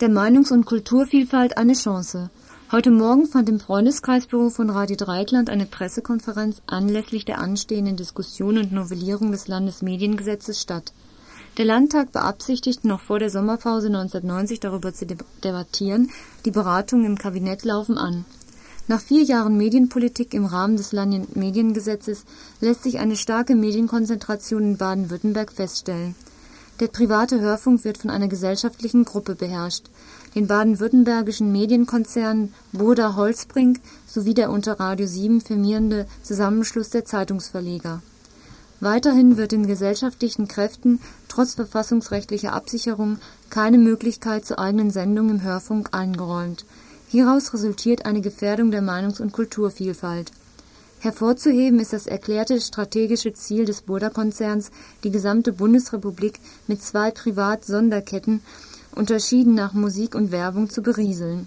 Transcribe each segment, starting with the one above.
Der Meinungs- und Kulturvielfalt eine Chance. Heute Morgen fand im Freundeskreisbüro von Radio Dreikland eine Pressekonferenz anlässlich der anstehenden Diskussion und Novellierung des Landesmediengesetzes statt. Der Landtag beabsichtigt, noch vor der Sommerpause 1990 darüber zu debattieren, die Beratungen im Kabinett laufen an. Nach vier Jahren Medienpolitik im Rahmen des Landesmediengesetzes lässt sich eine starke Medienkonzentration in Baden-Württemberg feststellen der private Hörfunk wird von einer gesellschaftlichen Gruppe beherrscht, den baden-württembergischen Medienkonzernen Burda Holzbrink sowie der unter Radio 7 firmierende Zusammenschluss der Zeitungsverleger. Weiterhin wird den gesellschaftlichen Kräften trotz verfassungsrechtlicher Absicherung keine Möglichkeit zur eigenen Sendung im Hörfunk eingeräumt. Hieraus resultiert eine Gefährdung der Meinungs und Kulturvielfalt Hervorzuheben ist das erklärte strategische Ziel des Burda-Konzerns, die gesamte Bundesrepublik mit zwei Privat-Sonderketten, unterschieden nach Musik und Werbung, zu berieseln.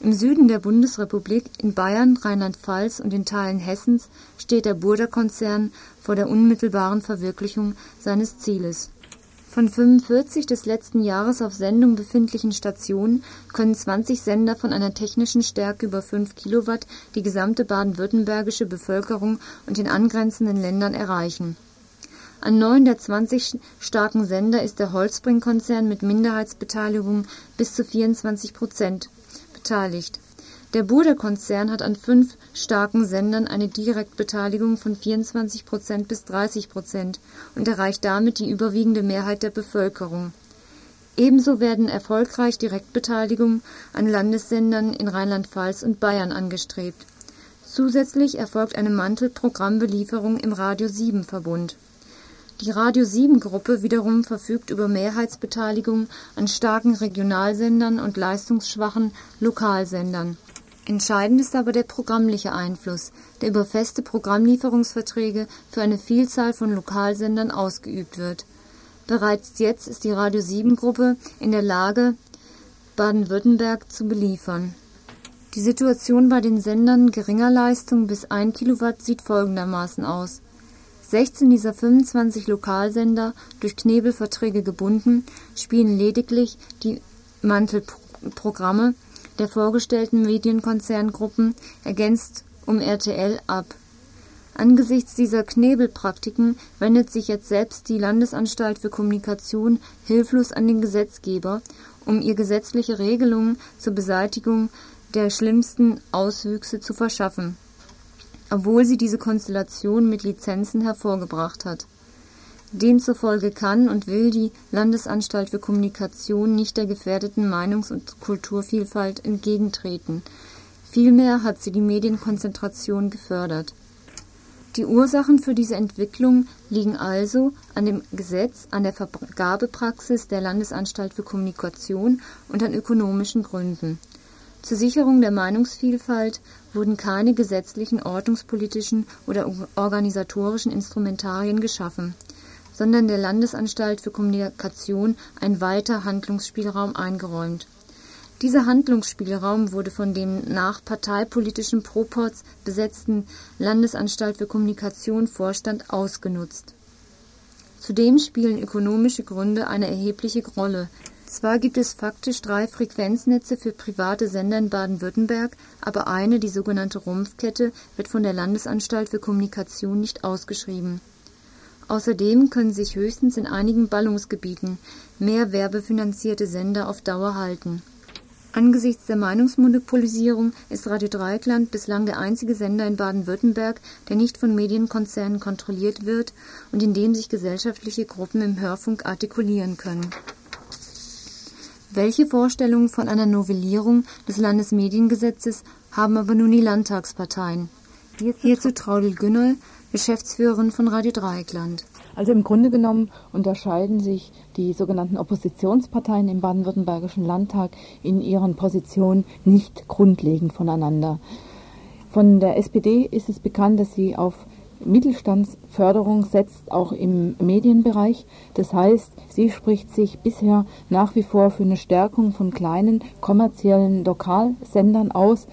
Im Süden der Bundesrepublik, in Bayern, Rheinland-Pfalz und in Teilen Hessens steht der Burda-Konzern vor der unmittelbaren Verwirklichung seines Zieles von 45 des letzten Jahres auf Sendung befindlichen Stationen können 20 Sender von einer technischen Stärke über 5 Kilowatt die gesamte baden-württembergische Bevölkerung und den angrenzenden Ländern erreichen. An neun der 20 starken Sender ist der Holzbring-Konzern mit Minderheitsbeteiligung bis zu 24 Prozent beteiligt der Burda-Konzern hat an fünf starken Sendern eine Direktbeteiligung von 24% bis 30% und erreicht damit die überwiegende Mehrheit der Bevölkerung. Ebenso werden erfolgreich Direktbeteiligungen an Landessendern in Rheinland-Pfalz und Bayern angestrebt. Zusätzlich erfolgt eine Mantelprogrammbelieferung im Radio-7-Verbund. Die Radio-7-Gruppe wiederum verfügt über Mehrheitsbeteiligung an starken Regionalsendern und leistungsschwachen Lokalsendern Entscheidend ist aber der programmliche Einfluss, der über feste Programmlieferungsverträge für eine Vielzahl von Lokalsendern ausgeübt wird. Bereits jetzt ist die Radio 7 Gruppe in der Lage, Baden-Württemberg zu beliefern. Die Situation bei den Sendern geringer Leistung bis 1 Kilowatt sieht folgendermaßen aus. 16 dieser 25 Lokalsender, durch Knebelverträge gebunden, spielen lediglich die Mantelprogramme der vorgestellten Medienkonzerngruppen, ergänzt um RTL, ab. Angesichts dieser Knebelpraktiken wendet sich jetzt selbst die Landesanstalt für Kommunikation hilflos an den Gesetzgeber, um ihr gesetzliche Regelungen zur Beseitigung der schlimmsten Auswüchse zu verschaffen, obwohl sie diese Konstellation mit Lizenzen hervorgebracht hat Demzufolge kann und will die Landesanstalt für Kommunikation nicht der gefährdeten Meinungs- und Kulturvielfalt entgegentreten. Vielmehr hat sie die Medienkonzentration gefördert. Die Ursachen für diese Entwicklung liegen also an dem Gesetz, an der Vergabepraxis der Landesanstalt für Kommunikation und an ökonomischen Gründen. Zur Sicherung der Meinungsvielfalt wurden keine gesetzlichen, ordnungspolitischen oder organisatorischen Instrumentarien geschaffen sondern der Landesanstalt für Kommunikation ein weiter Handlungsspielraum eingeräumt. Dieser Handlungsspielraum wurde von dem nach parteipolitischen Proports besetzten Landesanstalt für Kommunikation Vorstand ausgenutzt. Zudem spielen ökonomische Gründe eine erhebliche Rolle. Zwar gibt es faktisch drei Frequenznetze für private Sender in Baden-Württemberg, aber eine, die sogenannte Rumpfkette, wird von der Landesanstalt für Kommunikation nicht ausgeschrieben Außerdem können sich höchstens in einigen Ballungsgebieten mehr werbefinanzierte Sender auf Dauer halten. Angesichts der Meinungsmonopolisierung ist Radio Dreieckland bislang der einzige Sender in Baden-Württemberg, der nicht von Medienkonzernen kontrolliert wird und in dem sich gesellschaftliche Gruppen im Hörfunk artikulieren können. Welche Vorstellungen von einer Novellierung des Landesmediengesetzes haben aber nun die Landtagsparteien? Hierzu Traudel Günnoll, Geschäftsführerin von Radio Dreieckland. Also im Grunde genommen unterscheiden sich die sogenannten Oppositionsparteien im baden-württembergischen Landtag in ihren Positionen nicht grundlegend voneinander. Von der SPD ist es bekannt, dass sie auf Mittelstandsförderung setzt, auch im Medienbereich. Das heißt, sie spricht sich bisher nach wie vor für eine Stärkung von kleinen kommerziellen Lokalsendern aus,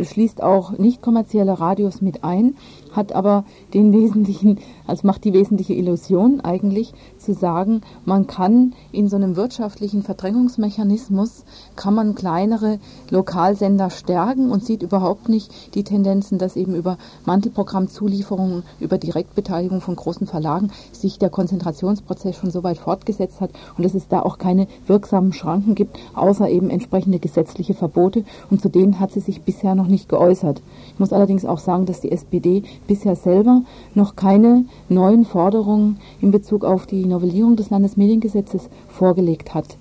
schließt auch nicht kommerzielle Radios mit ein, hat aber den wesentlichen, also macht die wesentliche Illusion eigentlich zu sagen, man kann in so einem wirtschaftlichen Verdrängungsmechanismus, kann man kleinere Lokalsender stärken und sieht überhaupt nicht die Tendenzen, dass eben über Mantelprogrammzulieferungen, über Direktbeteiligung von großen Verlagen sich der Konzentrationsprozess schon so weit fortgesetzt hat und dass es da auch keine wirksamen Schranken gibt, außer eben entsprechende gesetzliche Verbote und zu denen hat sie sich bisher noch nicht geäußert. Ich muss allerdings auch sagen, dass die SPD bisher selber noch keine neuen Forderungen in Bezug auf die Novellierung des Landesmediengesetzes vorgelegt hat.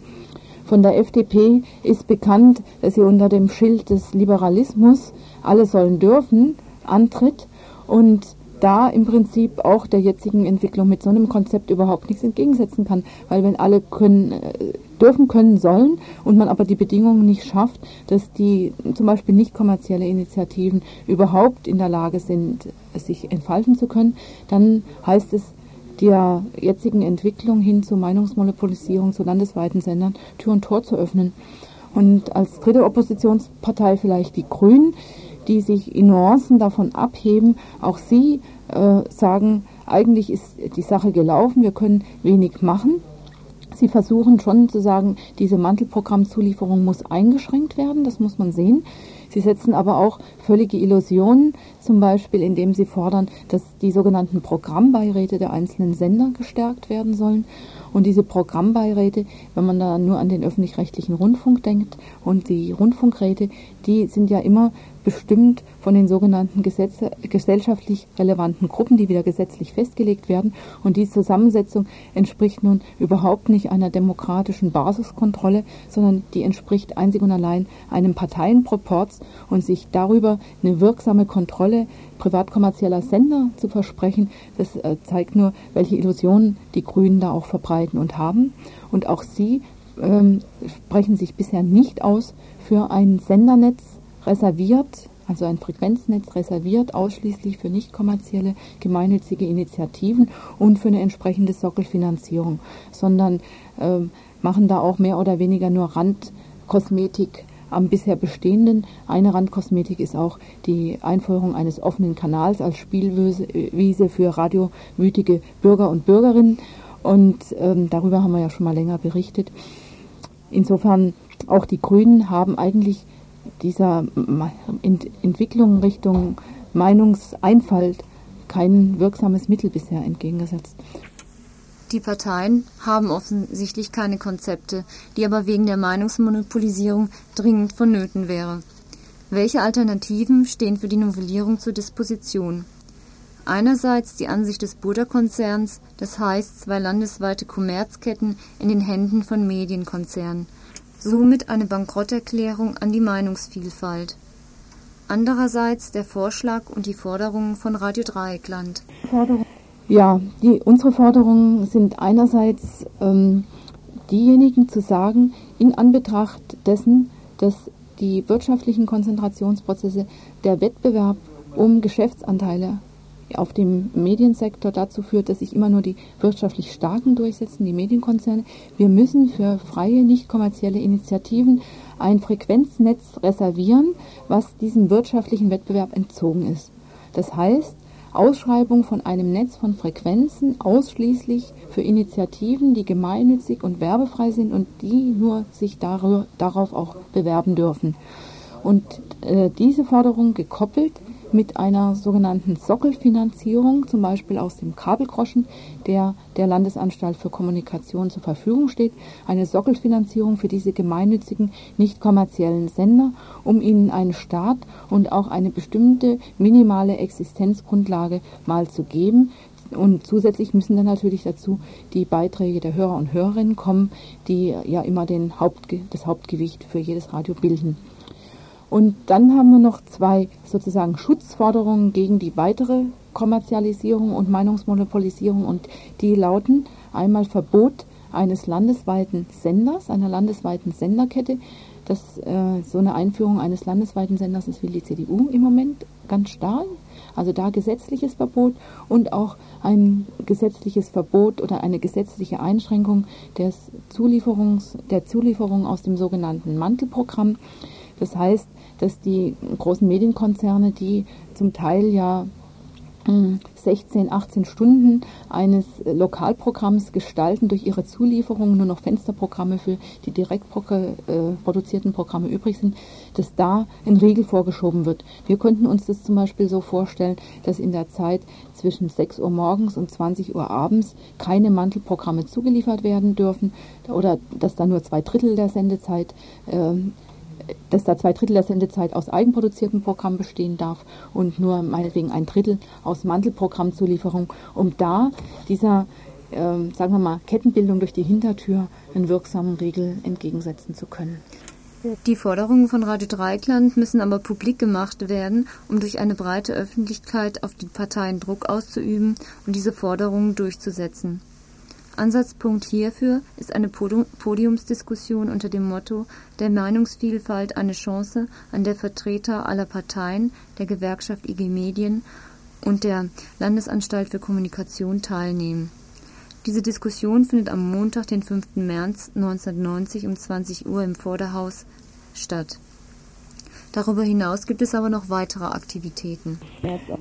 Von der FDP ist bekannt, dass sie unter dem Schild des Liberalismus alle sollen dürfen antritt und da im Prinzip auch der jetzigen Entwicklung mit so einem Konzept überhaupt nichts entgegensetzen kann, weil wenn alle können, äh, dürfen, können, sollen und man aber die Bedingungen nicht schafft, dass die zum Beispiel nicht kommerzielle Initiativen überhaupt in der Lage sind, sich entfalten zu können, dann heißt es der jetzigen Entwicklung hin zur Meinungsmonopolisierung zu landesweiten Sendern Tür und Tor zu öffnen. Und als dritte Oppositionspartei vielleicht die Grünen, die sich in Nuancen davon abheben. Auch sie äh, sagen, eigentlich ist die Sache gelaufen, wir können wenig machen. Sie versuchen schon zu sagen, diese Mantelprogrammzulieferung muss eingeschränkt werden, das muss man sehen. Sie setzen aber auch völlige Illusionen, zum Beispiel indem sie fordern, dass die sogenannten Programmbeiräte der einzelnen Sender gestärkt werden sollen. Und diese Programmbeiräte, wenn man da nur an den öffentlich-rechtlichen Rundfunk denkt und die Rundfunkräte, die sind ja immer bestimmt von den sogenannten Gesetze, gesellschaftlich relevanten Gruppen, die wieder gesetzlich festgelegt werden. Und die Zusammensetzung entspricht nun überhaupt nicht einer demokratischen Basiskontrolle, sondern die entspricht einzig und allein einem Parteienproporz und sich darüber eine wirksame Kontrolle privatkommerzieller Sender zu versprechen, das äh, zeigt nur, welche Illusionen die Grünen da auch verbreiten und haben. Und auch sie ähm, sprechen sich bisher nicht aus für ein Sendernetz, reserviert, also ein Frequenznetz reserviert ausschließlich für nicht kommerzielle gemeinnützige Initiativen und für eine entsprechende Sockelfinanzierung, sondern äh, machen da auch mehr oder weniger nur Randkosmetik am bisher bestehenden. Eine Randkosmetik ist auch die Einführung eines offenen Kanals als Spielwiese für radiowütige Bürger und Bürgerinnen. Und ähm, darüber haben wir ja schon mal länger berichtet. Insofern auch die Grünen haben eigentlich dieser Ent Entwicklung Richtung Meinungseinfalt kein wirksames Mittel bisher entgegengesetzt. Die Parteien haben offensichtlich keine Konzepte, die aber wegen der Meinungsmonopolisierung dringend vonnöten wäre. Welche Alternativen stehen für die Novellierung zur Disposition? Einerseits die Ansicht des Buddha-Konzerns, das heißt zwei landesweite Kommerzketten in den Händen von Medienkonzernen – somit eine Bankrotterklärung an die Meinungsvielfalt. Andererseits der Vorschlag und die Forderungen von Radio Dreieckland. Ja, die, unsere Forderungen sind einerseits ähm, diejenigen zu sagen, in Anbetracht dessen, dass die wirtschaftlichen Konzentrationsprozesse, der Wettbewerb um Geschäftsanteile auf dem Mediensektor dazu führt, dass sich immer nur die wirtschaftlich Starken durchsetzen, die Medienkonzerne. Wir müssen für freie, nicht kommerzielle Initiativen ein Frequenznetz reservieren, was diesem wirtschaftlichen Wettbewerb entzogen ist. Das heißt, Ausschreibung von einem Netz von Frequenzen ausschließlich für Initiativen, die gemeinnützig und werbefrei sind und die nur sich darauf auch bewerben dürfen. Und äh, diese Forderung gekoppelt mit einer sogenannten Sockelfinanzierung, zum Beispiel aus dem Kabelgroschen, der der Landesanstalt für Kommunikation zur Verfügung steht, eine Sockelfinanzierung für diese gemeinnützigen, nicht kommerziellen Sender, um ihnen einen Start und auch eine bestimmte minimale Existenzgrundlage mal zu geben, und zusätzlich müssen dann natürlich dazu die Beiträge der Hörer und Hörerinnen kommen, die ja immer den Hauptge das Hauptgewicht für jedes Radio bilden. Und dann haben wir noch zwei sozusagen Schutzforderungen gegen die weitere Kommerzialisierung und Meinungsmonopolisierung und die lauten einmal Verbot eines landesweiten Senders, einer landesweiten Senderkette. Das, äh, so eine Einführung eines landesweiten Senders, das will die CDU im Moment ganz stark. Also da gesetzliches Verbot und auch ein gesetzliches Verbot oder eine gesetzliche Einschränkung des Zulieferungs, der Zulieferung aus dem sogenannten Mantelprogramm. Das heißt, dass die großen Medienkonzerne, die zum Teil ja 16, 18 Stunden eines Lokalprogramms gestalten durch ihre Zulieferung nur noch Fensterprogramme für die direkt äh, produzierten Programme übrig sind, dass da ein Riegel vorgeschoben wird. Wir könnten uns das zum Beispiel so vorstellen, dass in der Zeit zwischen 6 Uhr morgens und 20 Uhr abends keine Mantelprogramme zugeliefert werden dürfen oder dass da nur zwei Drittel der Sendezeit äh, dass da zwei Drittel der Sendezeit aus eigenproduziertem Programm bestehen darf und nur meinetwegen ein Drittel aus Mantelprogrammzulieferung, um da dieser, äh, sagen wir mal, Kettenbildung durch die Hintertür einen wirksamen Regel entgegensetzen zu können. Die Forderungen von Radio Dreikland müssen aber publik gemacht werden, um durch eine breite Öffentlichkeit auf die Parteien Druck auszuüben und diese Forderungen durchzusetzen. Ansatzpunkt hierfür ist eine Podiumsdiskussion unter dem Motto Der Meinungsvielfalt eine Chance, an der Vertreter aller Parteien, der Gewerkschaft IG Medien und der Landesanstalt für Kommunikation teilnehmen. Diese Diskussion findet am Montag, den 5. März 1990 um 20 Uhr im Vorderhaus statt. Darüber hinaus gibt es aber noch weitere Aktivitäten.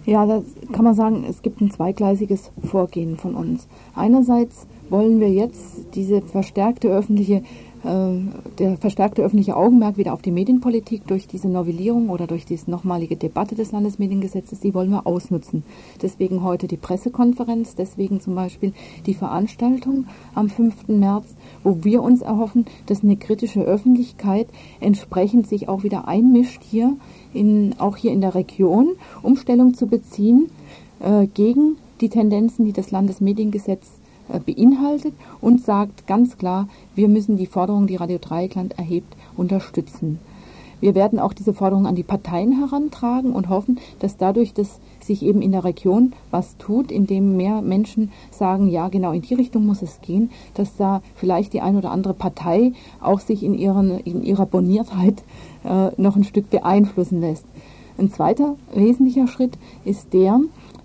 Ja, da kann man sagen, es gibt ein zweigleisiges Vorgehen von uns. Einerseits wollen wir jetzt diese verstärkte öffentliche äh, der verstärkte öffentliche Augenmerk wieder auf die Medienpolitik durch diese Novellierung oder durch diese nochmalige Debatte des Landesmediengesetzes, die wollen wir ausnutzen. Deswegen heute die Pressekonferenz, deswegen zum Beispiel die Veranstaltung am 5. März, wo wir uns erhoffen, dass eine kritische Öffentlichkeit entsprechend sich auch wieder einmischt hier, in, auch hier in der Region, um Stellung zu beziehen äh, gegen die Tendenzen, die das Landesmediengesetz beinhaltet und sagt ganz klar, wir müssen die Forderungen, die Radio Dreieckland erhebt, unterstützen. Wir werden auch diese Forderungen an die Parteien herantragen und hoffen, dass dadurch dass sich eben in der Region was tut, indem mehr Menschen sagen, ja, genau in die Richtung muss es gehen, dass da vielleicht die ein oder andere Partei auch sich in, ihren, in ihrer Boniertheit äh, noch ein Stück beeinflussen lässt. Ein zweiter wesentlicher Schritt ist der,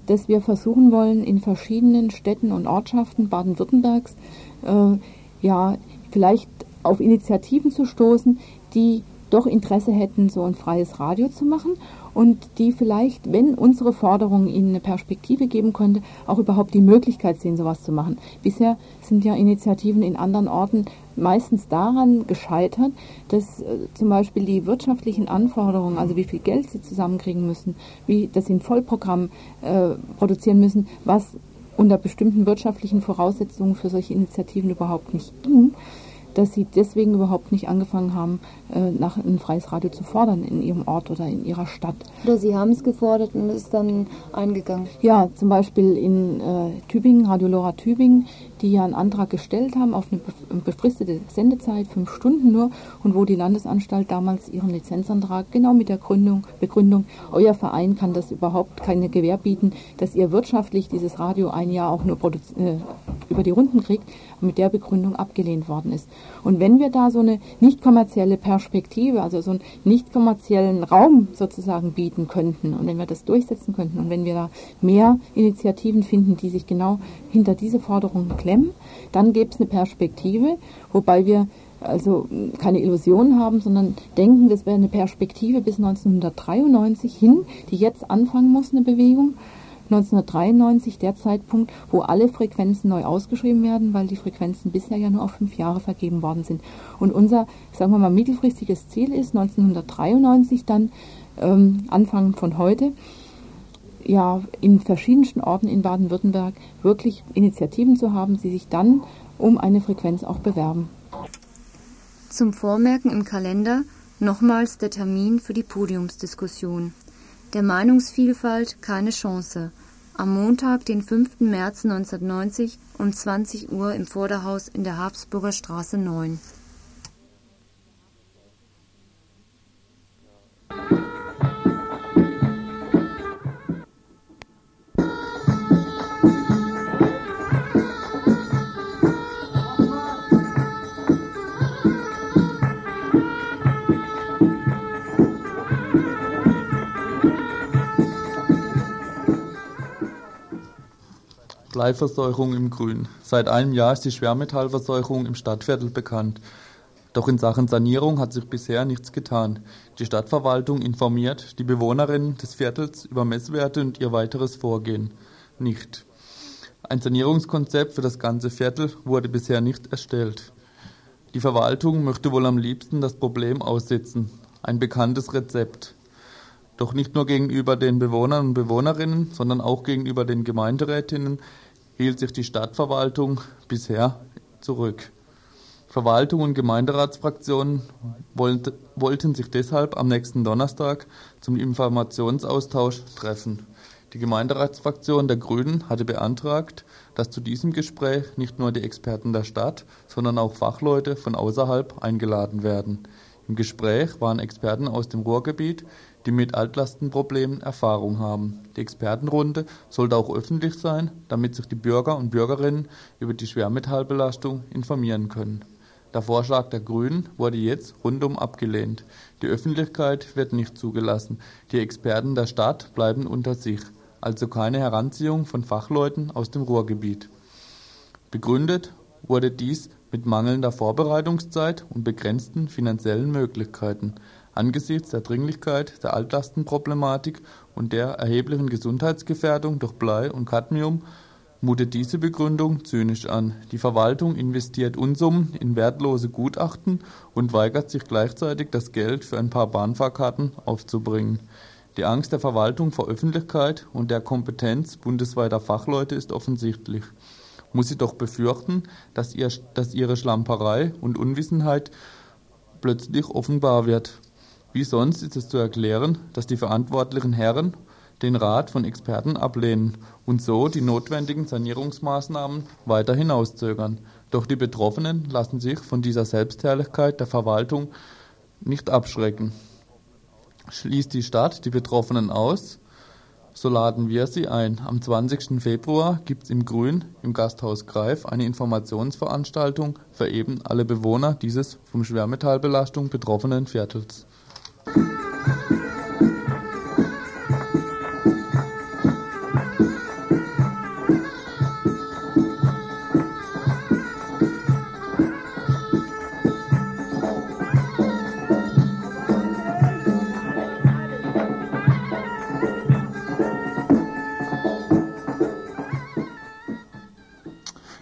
dass wir versuchen wollen, in verschiedenen Städten und Ortschaften Baden-Württembergs äh, ja vielleicht auf Initiativen zu stoßen, die doch Interesse hätten, so ein freies Radio zu machen und die vielleicht, wenn unsere Forderung ihnen eine Perspektive geben könnte, auch überhaupt die Möglichkeit sehen, sowas zu machen. Bisher sind ja Initiativen in anderen Orten meistens daran gescheitert, dass äh, zum Beispiel die wirtschaftlichen Anforderungen, also wie viel Geld sie zusammenkriegen müssen, wie dass sie ein Vollprogramm äh, produzieren müssen, was unter bestimmten wirtschaftlichen Voraussetzungen für solche Initiativen überhaupt nicht ging, dass sie deswegen überhaupt nicht angefangen haben, nach ein freies Radio zu fordern in ihrem Ort oder in ihrer Stadt. Oder sie haben es gefordert und ist dann eingegangen. Ja, zum Beispiel in äh, Tübingen, Radio Lora Tübingen, die ja einen Antrag gestellt haben auf eine befristete Sendezeit, fünf Stunden nur, und wo die Landesanstalt damals ihren Lizenzantrag genau mit der Gründung, Begründung, euer Verein kann das überhaupt keine Gewähr bieten, dass ihr wirtschaftlich dieses Radio ein Jahr auch nur äh, über die Runden kriegt, mit der Begründung abgelehnt worden ist. Und wenn wir da so eine nicht kommerzielle Perspektive, also so einen nicht kommerziellen Raum sozusagen bieten könnten und wenn wir das durchsetzen könnten und wenn wir da mehr Initiativen finden, die sich genau hinter diese Forderungen klemmen, dann gäbe es eine Perspektive, wobei wir also keine Illusionen haben, sondern denken, das wäre eine Perspektive bis 1993 hin, die jetzt anfangen muss, eine Bewegung. 1993 der Zeitpunkt, wo alle Frequenzen neu ausgeschrieben werden, weil die Frequenzen bisher ja nur auf fünf Jahre vergeben worden sind. Und unser, sagen wir mal, mittelfristiges Ziel ist 1993 dann, ähm, Anfang von heute, ja, in verschiedensten Orten in Baden-Württemberg wirklich Initiativen zu haben, die sich dann um eine Frequenz auch bewerben. Zum Vormerken im Kalender nochmals der Termin für die Podiumsdiskussion. Der Meinungsvielfalt keine Chance. Am Montag, den 5. März 1990 um 20 Uhr im Vorderhaus in der Habsburger Straße 9. Bleiverseuchung im Grün. Seit einem Jahr ist die Schwermetallverseuchung im Stadtviertel bekannt. Doch in Sachen Sanierung hat sich bisher nichts getan. Die Stadtverwaltung informiert die Bewohnerinnen des Viertels über Messwerte und ihr weiteres Vorgehen nicht. Ein Sanierungskonzept für das ganze Viertel wurde bisher nicht erstellt. Die Verwaltung möchte wohl am liebsten das Problem aussitzen. Ein bekanntes Rezept. Doch nicht nur gegenüber den Bewohnern und Bewohnerinnen, sondern auch gegenüber den Gemeinderätinnen hielt sich die Stadtverwaltung bisher zurück. Verwaltung und Gemeinderatsfraktionen wollte, wollten sich deshalb am nächsten Donnerstag zum Informationsaustausch treffen. Die Gemeinderatsfraktion der Grünen hatte beantragt, dass zu diesem Gespräch nicht nur die Experten der Stadt, sondern auch Fachleute von außerhalb eingeladen werden. Im Gespräch waren Experten aus dem Ruhrgebiet, die mit Altlastenproblemen Erfahrung haben. Die Expertenrunde sollte auch öffentlich sein, damit sich die Bürger und Bürgerinnen über die Schwermetallbelastung informieren können. Der Vorschlag der Grünen wurde jetzt rundum abgelehnt. Die Öffentlichkeit wird nicht zugelassen. Die Experten der Stadt bleiben unter sich, also keine Heranziehung von Fachleuten aus dem Ruhrgebiet. Begründet wurde dies mit mangelnder Vorbereitungszeit und begrenzten finanziellen Möglichkeiten. Angesichts der Dringlichkeit der Altlastenproblematik und der erheblichen Gesundheitsgefährdung durch Blei und Cadmium mutet diese Begründung zynisch an. Die Verwaltung investiert Unsummen in wertlose Gutachten und weigert sich gleichzeitig, das Geld für ein paar Bahnfahrkarten aufzubringen. Die Angst der Verwaltung vor Öffentlichkeit und der Kompetenz bundesweiter Fachleute ist offensichtlich. Muss sie doch befürchten, dass, ihr, dass ihre Schlamperei und Unwissenheit plötzlich offenbar wird. Wie sonst ist es zu erklären, dass die verantwortlichen Herren den Rat von Experten ablehnen und so die notwendigen Sanierungsmaßnahmen weiter hinauszögern. Doch die Betroffenen lassen sich von dieser Selbstherrlichkeit der Verwaltung nicht abschrecken. Schließt die Stadt die Betroffenen aus, so laden wir sie ein. Am 20. Februar gibt es im Grün im Gasthaus Greif eine Informationsveranstaltung für eben alle Bewohner dieses vom Schwermetallbelastung betroffenen Viertels.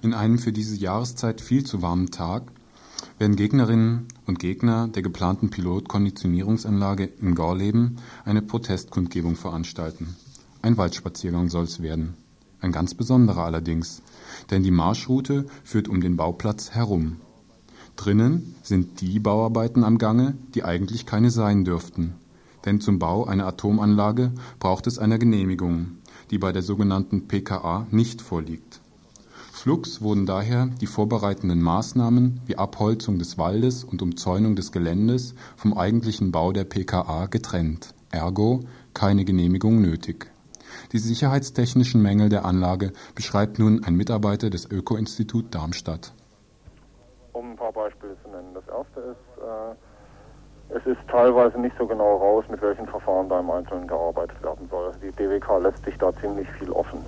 In einem für diese Jahreszeit viel zu warmen Tag werden Gegnerinnen und Gegner der geplanten Pilotkonditionierungsanlage in Gorleben eine Protestkundgebung veranstalten. Ein Waldspaziergang soll es werden. Ein ganz besonderer allerdings, denn die Marschroute führt um den Bauplatz herum. Drinnen sind die Bauarbeiten am Gange, die eigentlich keine sein dürften. Denn zum Bau einer Atomanlage braucht es eine Genehmigung, die bei der sogenannten PKA nicht vorliegt. Flugs wurden daher die vorbereitenden Maßnahmen wie Abholzung des Waldes und Umzäunung des Geländes vom eigentlichen Bau der PKA getrennt, ergo keine Genehmigung nötig. Die sicherheitstechnischen Mängel der Anlage beschreibt nun ein Mitarbeiter des Öko-Institut Darmstadt. Um ein paar Beispiele zu nennen. Das erste ist, äh, es ist teilweise nicht so genau raus, mit welchen Verfahren da im Einzelnen gearbeitet werden soll. Die DWK lässt sich da ziemlich viel offen.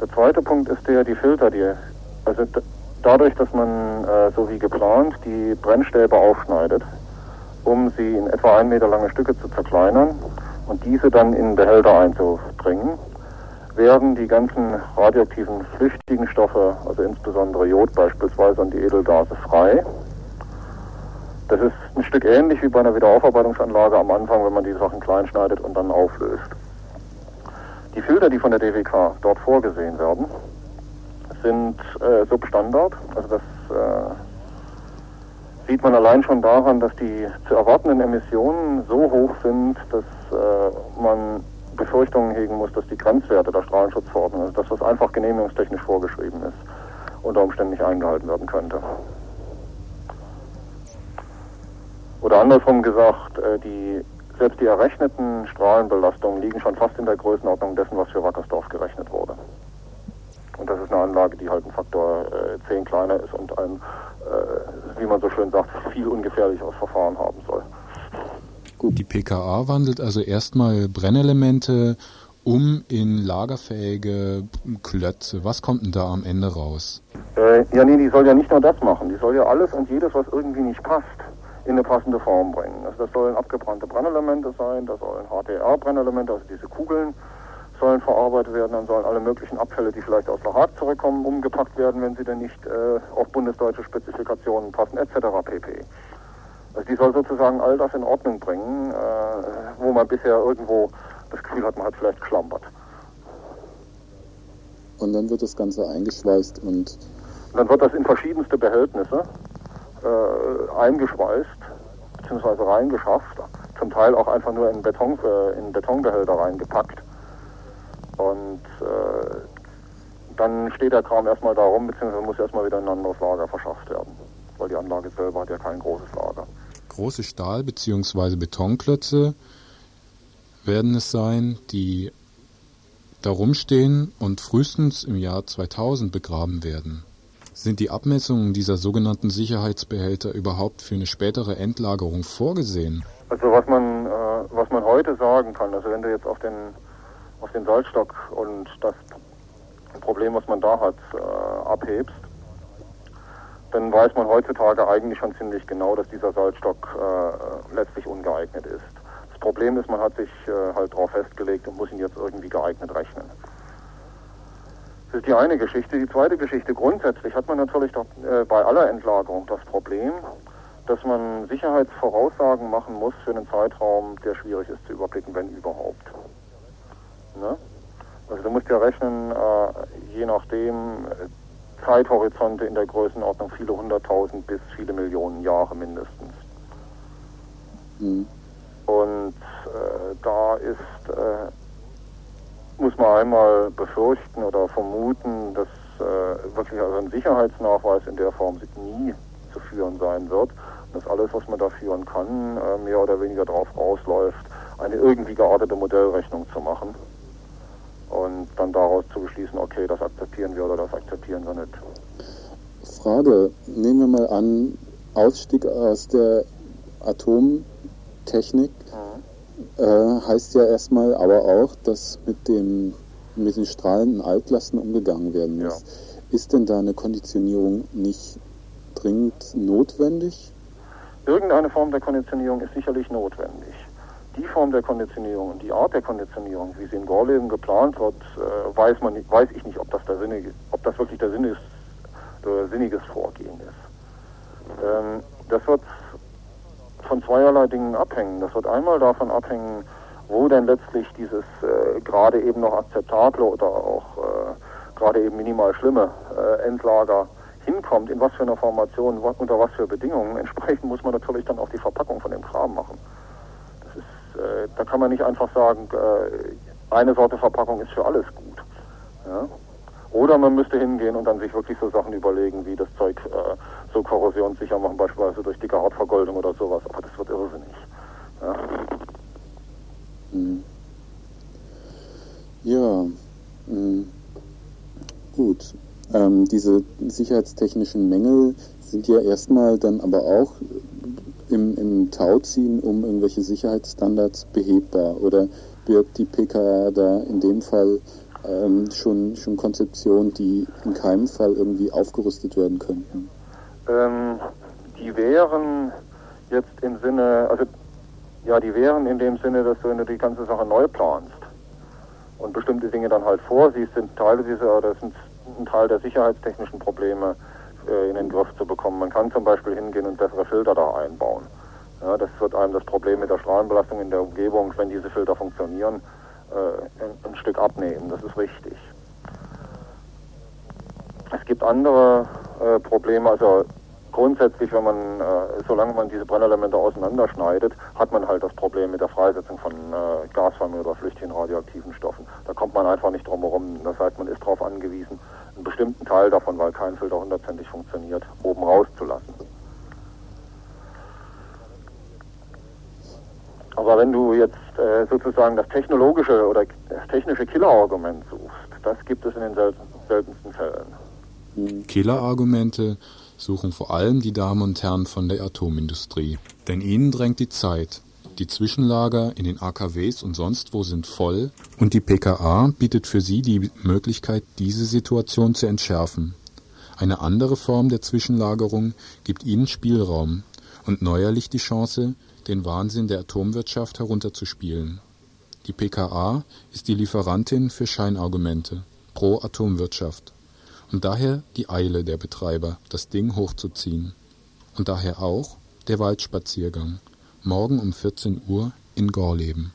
Der zweite Punkt ist der, die Filter, die, also dadurch, dass man äh, so wie geplant die Brennstäbe aufschneidet, um sie in etwa ein Meter lange Stücke zu zerkleinern und diese dann in Behälter einzubringen, werden die ganzen radioaktiven flüchtigen Stoffe, also insbesondere Jod beispielsweise und die Edelgase frei. Das ist ein Stück ähnlich wie bei einer Wiederaufarbeitungsanlage am Anfang, wenn man die Sachen klein schneidet und dann auflöst. Die Filter, die von der DWK dort vorgesehen werden, sind äh, Substandard. Also das äh, sieht man allein schon daran, dass die zu erwartenden Emissionen so hoch sind, dass äh, man Befürchtungen hegen muss, dass die Grenzwerte der Strahlenschutzverordnung, also das, was einfach genehmigungstechnisch vorgeschrieben ist, unter Umständen nicht eingehalten werden könnte. Oder andersrum gesagt, äh, die selbst die errechneten Strahlenbelastungen liegen schon fast in der Größenordnung dessen, was für Wackersdorf gerechnet wurde. Und das ist eine Anlage, die halt ein Faktor äh, 10 kleiner ist und ein, äh, wie man so schön sagt, viel ungefährlicheres Verfahren haben soll. Gut. Die PKA wandelt also erstmal Brennelemente um in lagerfähige Klötze. Was kommt denn da am Ende raus? Äh, ja, nee, die soll ja nicht nur das machen. Die soll ja alles und jedes, was irgendwie nicht passt, in eine passende Form bringen. Also das sollen abgebrannte Brennelemente sein, das sollen HDR-Brennelemente, also diese Kugeln sollen verarbeitet werden, dann sollen alle möglichen Abfälle, die vielleicht aus Lahat zurückkommen, umgepackt werden, wenn sie denn nicht äh, auf bundesdeutsche Spezifikationen passen, etc. pp. Also die soll sozusagen all das in Ordnung bringen, äh, wo man bisher irgendwo das Gefühl hat, man hat vielleicht geschlampert. Und dann wird das Ganze eingeschweißt und... und dann wird das in verschiedenste Behältnisse äh, eingeschweißt bzw. reingeschafft, zum Teil auch einfach nur in, Beton, äh, in Betonbehälter reingepackt. Und äh, dann steht der Kram erstmal da rum, beziehungsweise muss erstmal wieder in ein anderes Lager verschafft werden, weil die Anlage selber hat ja kein großes Lager. Große Stahl- bzw. Betonklötze werden es sein, die darum stehen und frühestens im Jahr 2000 begraben werden. Sind die Abmessungen dieser sogenannten Sicherheitsbehälter überhaupt für eine spätere Endlagerung vorgesehen? Also was man, äh, was man heute sagen kann, also wenn du jetzt auf den, auf den Salzstock und das Problem, was man da hat, äh, abhebst, dann weiß man heutzutage eigentlich schon ziemlich genau, dass dieser Salzstock äh, letztlich ungeeignet ist. Das Problem ist, man hat sich äh, halt darauf festgelegt und muss ihn jetzt irgendwie geeignet rechnen. Das ist die eine Geschichte. Die zweite Geschichte, grundsätzlich hat man natürlich doch äh, bei aller Entlagerung das Problem, dass man Sicherheitsvoraussagen machen muss für einen Zeitraum, der schwierig ist zu überblicken, wenn überhaupt. Ne? Also du musst ja rechnen, äh, je nachdem, äh, Zeithorizonte in der Größenordnung viele hunderttausend bis viele Millionen Jahre mindestens. Mhm. Und äh, da ist äh, muss man einmal befürchten oder vermuten, dass äh, wirklich also ein Sicherheitsnachweis in der Form nie zu führen sein wird. Dass alles, was man da führen kann, äh, mehr oder weniger darauf rausläuft, eine irgendwie geartete Modellrechnung zu machen und dann daraus zu beschließen, okay, das akzeptieren wir oder das akzeptieren wir nicht. Frage, nehmen wir mal an, Ausstieg aus der Atomtechnik. Mhm äh, heißt ja erstmal aber auch, dass mit, dem, mit den strahlenden Altlasten umgegangen werden muss. Ja. Ist denn da eine Konditionierung nicht dringend notwendig? Irgendeine Form der Konditionierung ist sicherlich notwendig. Die Form der Konditionierung und die Art der Konditionierung, wie sie in Gorleben geplant wird, äh, weiß, man nicht, weiß ich nicht, ob das, der Sinne, ob das wirklich der Sinn ist, sinniges Vorgehen ist. Ähm, das wird von zweierlei Dingen abhängen. Das wird einmal davon abhängen, wo denn letztlich dieses äh, gerade eben noch akzeptable oder auch äh, gerade eben minimal schlimme äh, Endlager hinkommt, in was für einer Formation, unter was für Bedingungen. Entsprechend muss man natürlich dann auch die Verpackung von dem Kram machen. Das ist, äh, da kann man nicht einfach sagen, äh, eine Sorte Verpackung ist für alles gut. Ja? Oder man müsste hingehen und dann sich wirklich so Sachen überlegen, wie das Zeug äh, so korrosionssicher machen, beispielsweise durch dicke Hautvergoldung oder sowas. Aber das wird irrsinnig. Ja, mhm. ja mhm. gut. Ähm, diese sicherheitstechnischen Mängel sind ja erstmal dann aber auch im, im Tauziehen um irgendwelche Sicherheitsstandards behebbar. Oder birgt die PKA da in dem Fall ähm, schon, schon Konzeptionen, die in keinem Fall irgendwie aufgerüstet werden könnten? Ähm, die wären jetzt im Sinne, also ja, die wären in dem Sinne, dass du, die ganze Sache neu planst und bestimmte Dinge dann halt vorsiehst, sind Teile dieser, oder sind ein Teil der sicherheitstechnischen Probleme äh, in den Griff zu bekommen. Man kann zum Beispiel hingehen und bessere Filter da einbauen. Ja, das wird einem das Problem mit der Strahlenbelastung in der Umgebung, wenn diese Filter funktionieren, äh, ein, ein Stück abnehmen. Das ist richtig. Es gibt andere äh, Probleme, also grundsätzlich, wenn man, äh, solange man diese Brennelemente auseinanderschneidet, hat man halt das Problem mit der Freisetzung von äh, gasförmigen oder flüchtigen radioaktiven Stoffen. Da kommt man einfach nicht drum herum. Das heißt, man ist darauf angewiesen, einen bestimmten Teil davon, weil kein Filter hundertprozentig funktioniert, oben rauszulassen. Aber wenn du jetzt äh, sozusagen das technologische oder das technische Killerargument suchst, das gibt es in den selten, seltensten Fällen. Killerargumente suchen vor allem die Damen und Herren von der Atomindustrie. Denn ihnen drängt die Zeit. Die Zwischenlager in den AKWs und sonst wo sind voll und die PKA bietet für sie die Möglichkeit, diese Situation zu entschärfen. Eine andere Form der Zwischenlagerung gibt ihnen Spielraum und neuerlich die Chance, den Wahnsinn der Atomwirtschaft herunterzuspielen. Die PKA ist die Lieferantin für Scheinargumente pro Atomwirtschaft und daher die Eile der Betreiber, das Ding hochzuziehen. Und daher auch der Waldspaziergang, morgen um 14 Uhr in Gorleben.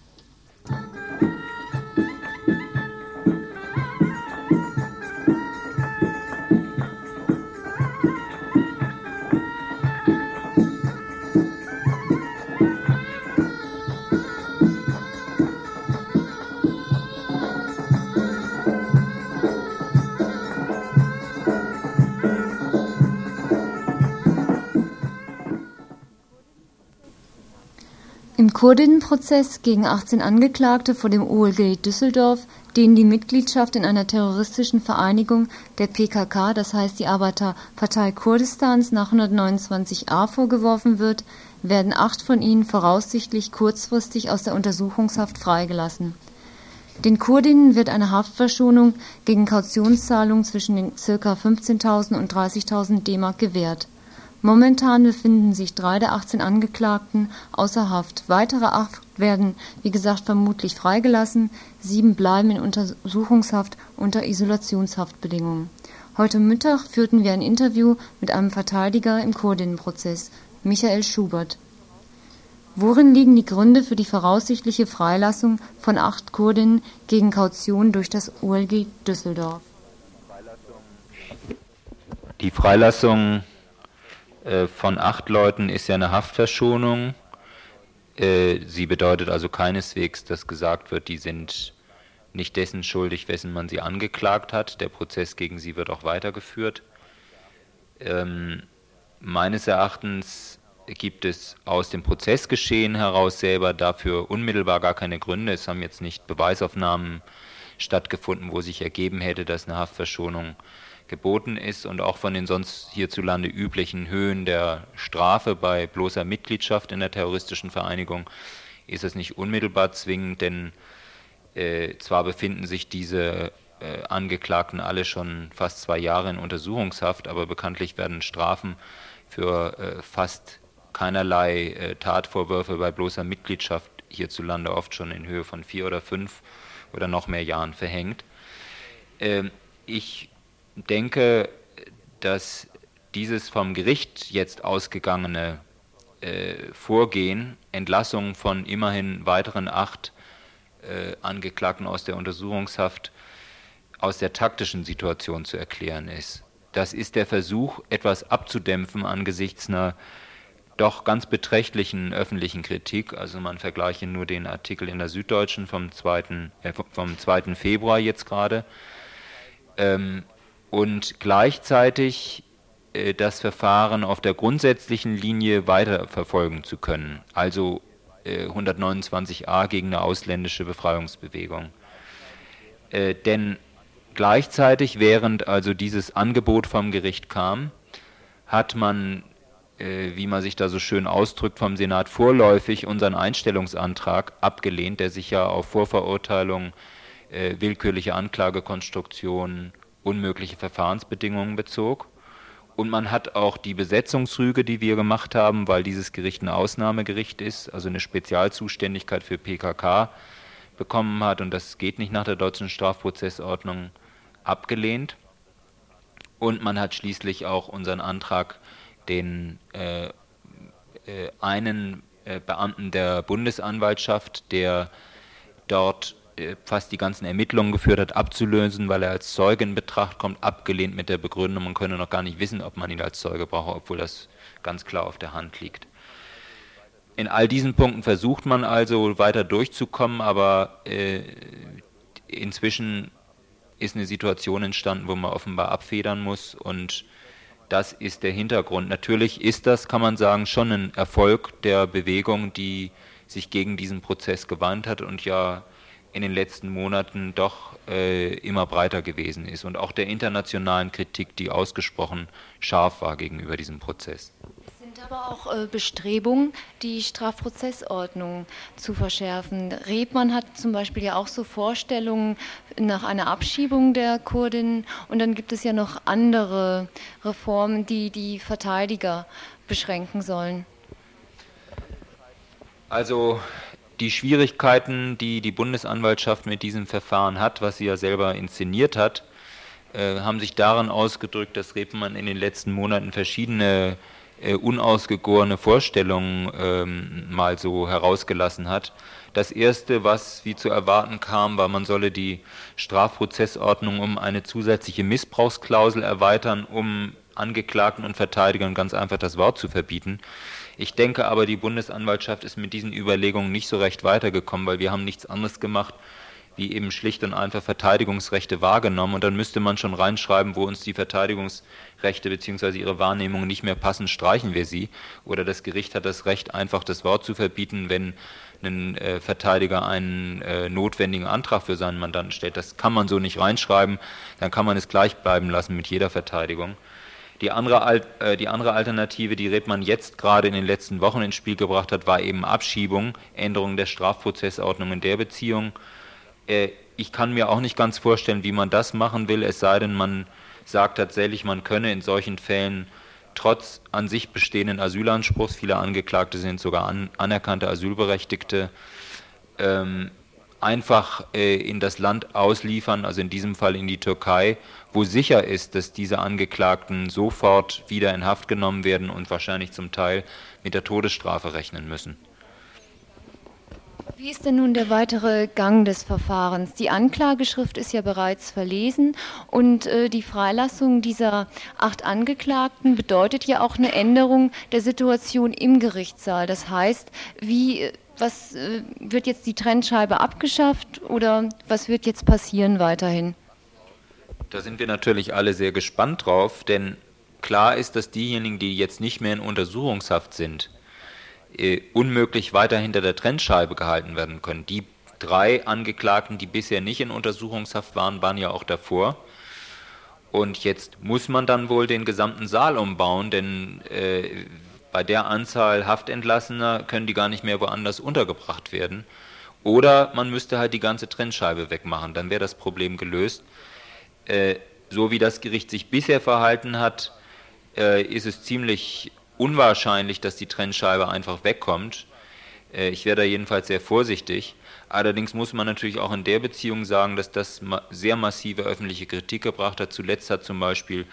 Kurdinnenprozess gegen 18 Angeklagte vor dem OLG Düsseldorf, denen die Mitgliedschaft in einer terroristischen Vereinigung der PKK, das heißt die Arbeiterpartei Kurdistans, nach 129a vorgeworfen wird, werden acht von ihnen voraussichtlich kurzfristig aus der Untersuchungshaft freigelassen. Den Kurdinnen wird eine Haftverschonung gegen Kautionszahlungen zwischen den ca. 15.000 und 30.000 D-Mark gewährt Momentan befinden sich drei der 18 Angeklagten außer Haft. Weitere acht werden, wie gesagt, vermutlich freigelassen, sieben bleiben in Untersuchungshaft unter Isolationshaftbedingungen. Heute Mittag führten wir ein Interview mit einem Verteidiger im Kurdinnenprozess, Michael Schubert. Worin liegen die Gründe für die voraussichtliche Freilassung von acht Kurdinnen gegen Kaution durch das OLG Düsseldorf? Die Freilassung äh, von acht Leuten ist ja eine Haftverschonung. Äh, sie bedeutet also keineswegs, dass gesagt wird, die sind nicht dessen schuldig, wessen man sie angeklagt hat. Der Prozess gegen sie wird auch weitergeführt. Ähm, meines Erachtens gibt es aus dem Prozessgeschehen heraus selber dafür unmittelbar gar keine Gründe. Es haben jetzt nicht Beweisaufnahmen stattgefunden, wo sich ergeben hätte, dass eine Haftverschonung geboten ist und auch von den sonst hierzulande üblichen Höhen der Strafe bei bloßer Mitgliedschaft in der terroristischen Vereinigung ist es nicht unmittelbar zwingend, denn äh, zwar befinden sich diese äh, Angeklagten alle schon fast zwei Jahre in Untersuchungshaft, aber bekanntlich werden Strafen für äh, fast keinerlei äh, Tatvorwürfe bei bloßer Mitgliedschaft hierzulande oft schon in Höhe von vier oder fünf oder noch mehr Jahren verhängt. Ähm, ich denke, dass dieses vom Gericht jetzt ausgegangene äh, Vorgehen, Entlassung von immerhin weiteren acht äh, Angeklagten aus der Untersuchungshaft, aus der taktischen Situation zu erklären ist. Das ist der Versuch, etwas abzudämpfen angesichts einer doch ganz beträchtlichen öffentlichen Kritik. Also man vergleiche nur den Artikel in der Süddeutschen vom 2. Äh, vom 2. Februar jetzt gerade. Ähm, und gleichzeitig äh, das Verfahren auf der grundsätzlichen Linie weiterverfolgen zu können, also äh, 129a gegen eine ausländische Befreiungsbewegung. Äh, denn gleichzeitig, während also dieses Angebot vom Gericht kam, hat man, äh, wie man sich da so schön ausdrückt, vom Senat vorläufig unseren Einstellungsantrag abgelehnt, der sich ja auf Vorverurteilung, äh, willkürliche Anklagekonstruktionen unmögliche Verfahrensbedingungen bezog. Und man hat auch die Besetzungsrüge, die wir gemacht haben, weil dieses Gericht ein Ausnahmegericht ist, also eine Spezialzuständigkeit für PKK bekommen hat, und das geht nicht nach der deutschen Strafprozessordnung, abgelehnt. Und man hat schließlich auch unseren Antrag, den äh, äh, einen äh, Beamten der Bundesanwaltschaft, der dort fast die ganzen Ermittlungen geführt hat, abzulösen, weil er als Zeuge in Betracht kommt, abgelehnt mit der Begründung, man könne noch gar nicht wissen, ob man ihn als Zeuge brauche, obwohl das ganz klar auf der Hand liegt. In all diesen Punkten versucht man also weiter durchzukommen, aber äh, inzwischen ist eine Situation entstanden, wo man offenbar abfedern muss und das ist der Hintergrund. Natürlich ist das, kann man sagen, schon ein Erfolg der Bewegung, die sich gegen diesen Prozess gewandt hat und ja in den letzten Monaten doch äh, immer breiter gewesen ist und auch der internationalen Kritik, die ausgesprochen scharf war gegenüber diesem Prozess. Sind sind aber auch äh, Bestrebungen, die Strafprozessordnung zu verschärfen. Rebmann hat zum Beispiel ja auch so Vorstellungen nach einer Abschiebung der Kurdinnen und dann gibt es ja noch andere Reformen, die die Verteidiger beschränken sollen. Also die Schwierigkeiten, die die Bundesanwaltschaft mit diesem Verfahren hat, was sie ja selber inszeniert hat, äh, haben sich darin ausgedrückt, dass Rebmann in den letzten Monaten verschiedene äh, unausgegorene Vorstellungen ähm, mal so herausgelassen hat. Das erste, was wie zu erwarten kam, war, man solle die Strafprozessordnung um eine zusätzliche Missbrauchsklausel erweitern, um Angeklagten und Verteidigern ganz einfach das Wort zu verbieten. Ich denke aber, die Bundesanwaltschaft ist mit diesen Überlegungen nicht so recht weitergekommen, weil wir haben nichts anderes gemacht, wie eben schlicht und einfach Verteidigungsrechte wahrgenommen. Und dann müsste man schon reinschreiben, wo uns die Verteidigungsrechte bzw. ihre Wahrnehmung nicht mehr passen, streichen wir sie. Oder das Gericht hat das Recht, einfach das Wort zu verbieten, wenn ein äh, Verteidiger einen äh, notwendigen Antrag für seinen Mandanten stellt. Das kann man so nicht reinschreiben, dann kann man es gleich bleiben lassen mit jeder Verteidigung. Die andere, äh, die andere Alternative, die Redmann jetzt gerade in den letzten Wochen ins Spiel gebracht hat, war eben Abschiebung, Änderung der Strafprozessordnung in der Beziehung. Äh, ich kann mir auch nicht ganz vorstellen, wie man das machen will, es sei denn, man sagt tatsächlich, man könne in solchen Fällen trotz an sich bestehenden Asylanspruchs, viele Angeklagte sind sogar an, anerkannte Asylberechtigte, ähm, einfach äh, in das Land ausliefern, also in diesem Fall in die Türkei, wo sicher ist, dass diese Angeklagten sofort wieder in Haft genommen werden und wahrscheinlich zum Teil mit der Todesstrafe rechnen müssen. Wie ist denn nun der weitere Gang des Verfahrens? Die Anklageschrift ist ja bereits verlesen und äh, die Freilassung dieser acht Angeklagten bedeutet ja auch eine Änderung der Situation im Gerichtssaal. Das heißt, wie, was äh, wird jetzt die Trennscheibe abgeschafft oder was wird jetzt passieren weiterhin? Da sind wir natürlich alle sehr gespannt drauf, denn klar ist, dass diejenigen, die jetzt nicht mehr in Untersuchungshaft sind, äh, unmöglich weiter hinter der Trennscheibe gehalten werden können. Die drei Angeklagten, die bisher nicht in Untersuchungshaft waren, waren ja auch davor. Und jetzt muss man dann wohl den gesamten Saal umbauen, denn äh, bei der Anzahl Haftentlassener können die gar nicht mehr woanders untergebracht werden. Oder man müsste halt die ganze Trennscheibe wegmachen, dann wäre das Problem gelöst. Äh, so wie das Gericht sich bisher verhalten hat, äh, ist es ziemlich unwahrscheinlich, dass die Trennscheibe einfach wegkommt. Äh, ich wäre da jedenfalls sehr vorsichtig. Allerdings muss man natürlich auch in der Beziehung sagen, dass das sehr massive öffentliche Kritik gebracht hat. Zuletzt hat zum Beispiel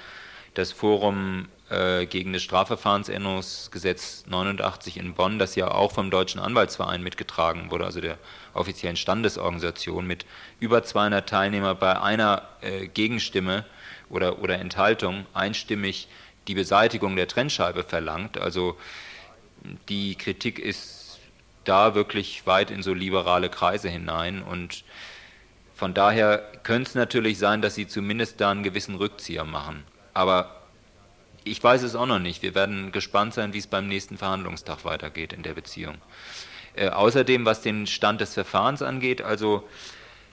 das Forum äh, gegen das Strafverfahrensänderungsgesetz 89 in Bonn, das ja auch vom Deutschen Anwaltsverein mitgetragen wurde, also der offiziellen Standesorganisation, mit über 200 Teilnehmern bei einer äh, Gegenstimme oder, oder Enthaltung einstimmig die Beseitigung der Trennscheibe verlangt. Also die Kritik ist da wirklich weit in so liberale Kreise hinein und von daher könnte es natürlich sein, dass sie zumindest da einen gewissen Rückzieher machen. Aber ich weiß es auch noch nicht. Wir werden gespannt sein, wie es beim nächsten Verhandlungstag weitergeht in der Beziehung. Äh, außerdem, was den Stand des Verfahrens angeht, also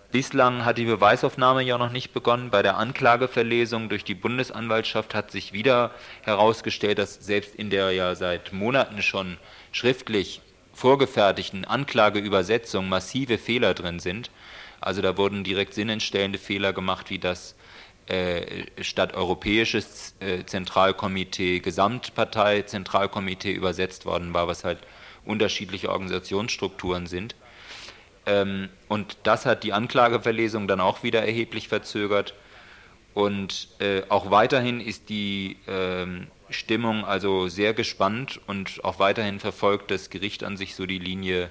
Bislang hat die Beweisaufnahme ja noch nicht begonnen. Bei der Anklageverlesung durch die Bundesanwaltschaft hat sich wieder herausgestellt, dass selbst in der ja seit Monaten schon schriftlich vorgefertigten Anklageübersetzung massive Fehler drin sind. Also da wurden direkt sinnentstellende Fehler gemacht, wie das statt Europäisches äh, Zentralkomitee Gesamtpartei Zentralkomitee übersetzt worden war, was halt unterschiedliche Organisationsstrukturen sind. Ähm, und das hat die Anklageverlesung dann auch wieder erheblich verzögert. Und äh, auch weiterhin ist die ähm, Stimmung also sehr gespannt und auch weiterhin verfolgt das Gericht an sich so die Linie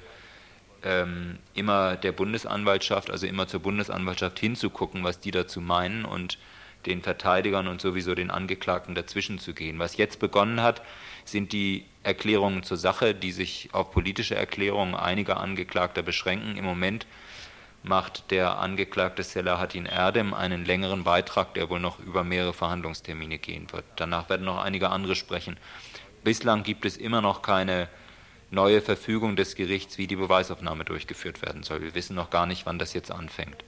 ähm, immer der Bundesanwaltschaft, also immer zur Bundesanwaltschaft hinzugucken, was die dazu meinen und den Verteidigern und sowieso den Angeklagten dazwischen zu gehen. Was jetzt begonnen hat, sind die Erklärungen zur Sache, die sich auf politische Erklärungen einiger Angeklagter beschränken. Im Moment macht der Angeklagte Selahattin Erdem einen längeren Beitrag, der wohl noch über mehrere Verhandlungstermine gehen wird. Danach werden noch einige andere sprechen. Bislang gibt es immer noch keine neue Verfügung des Gerichts, wie die Beweisaufnahme durchgeführt werden soll. Wir wissen noch gar nicht, wann das jetzt anfängt.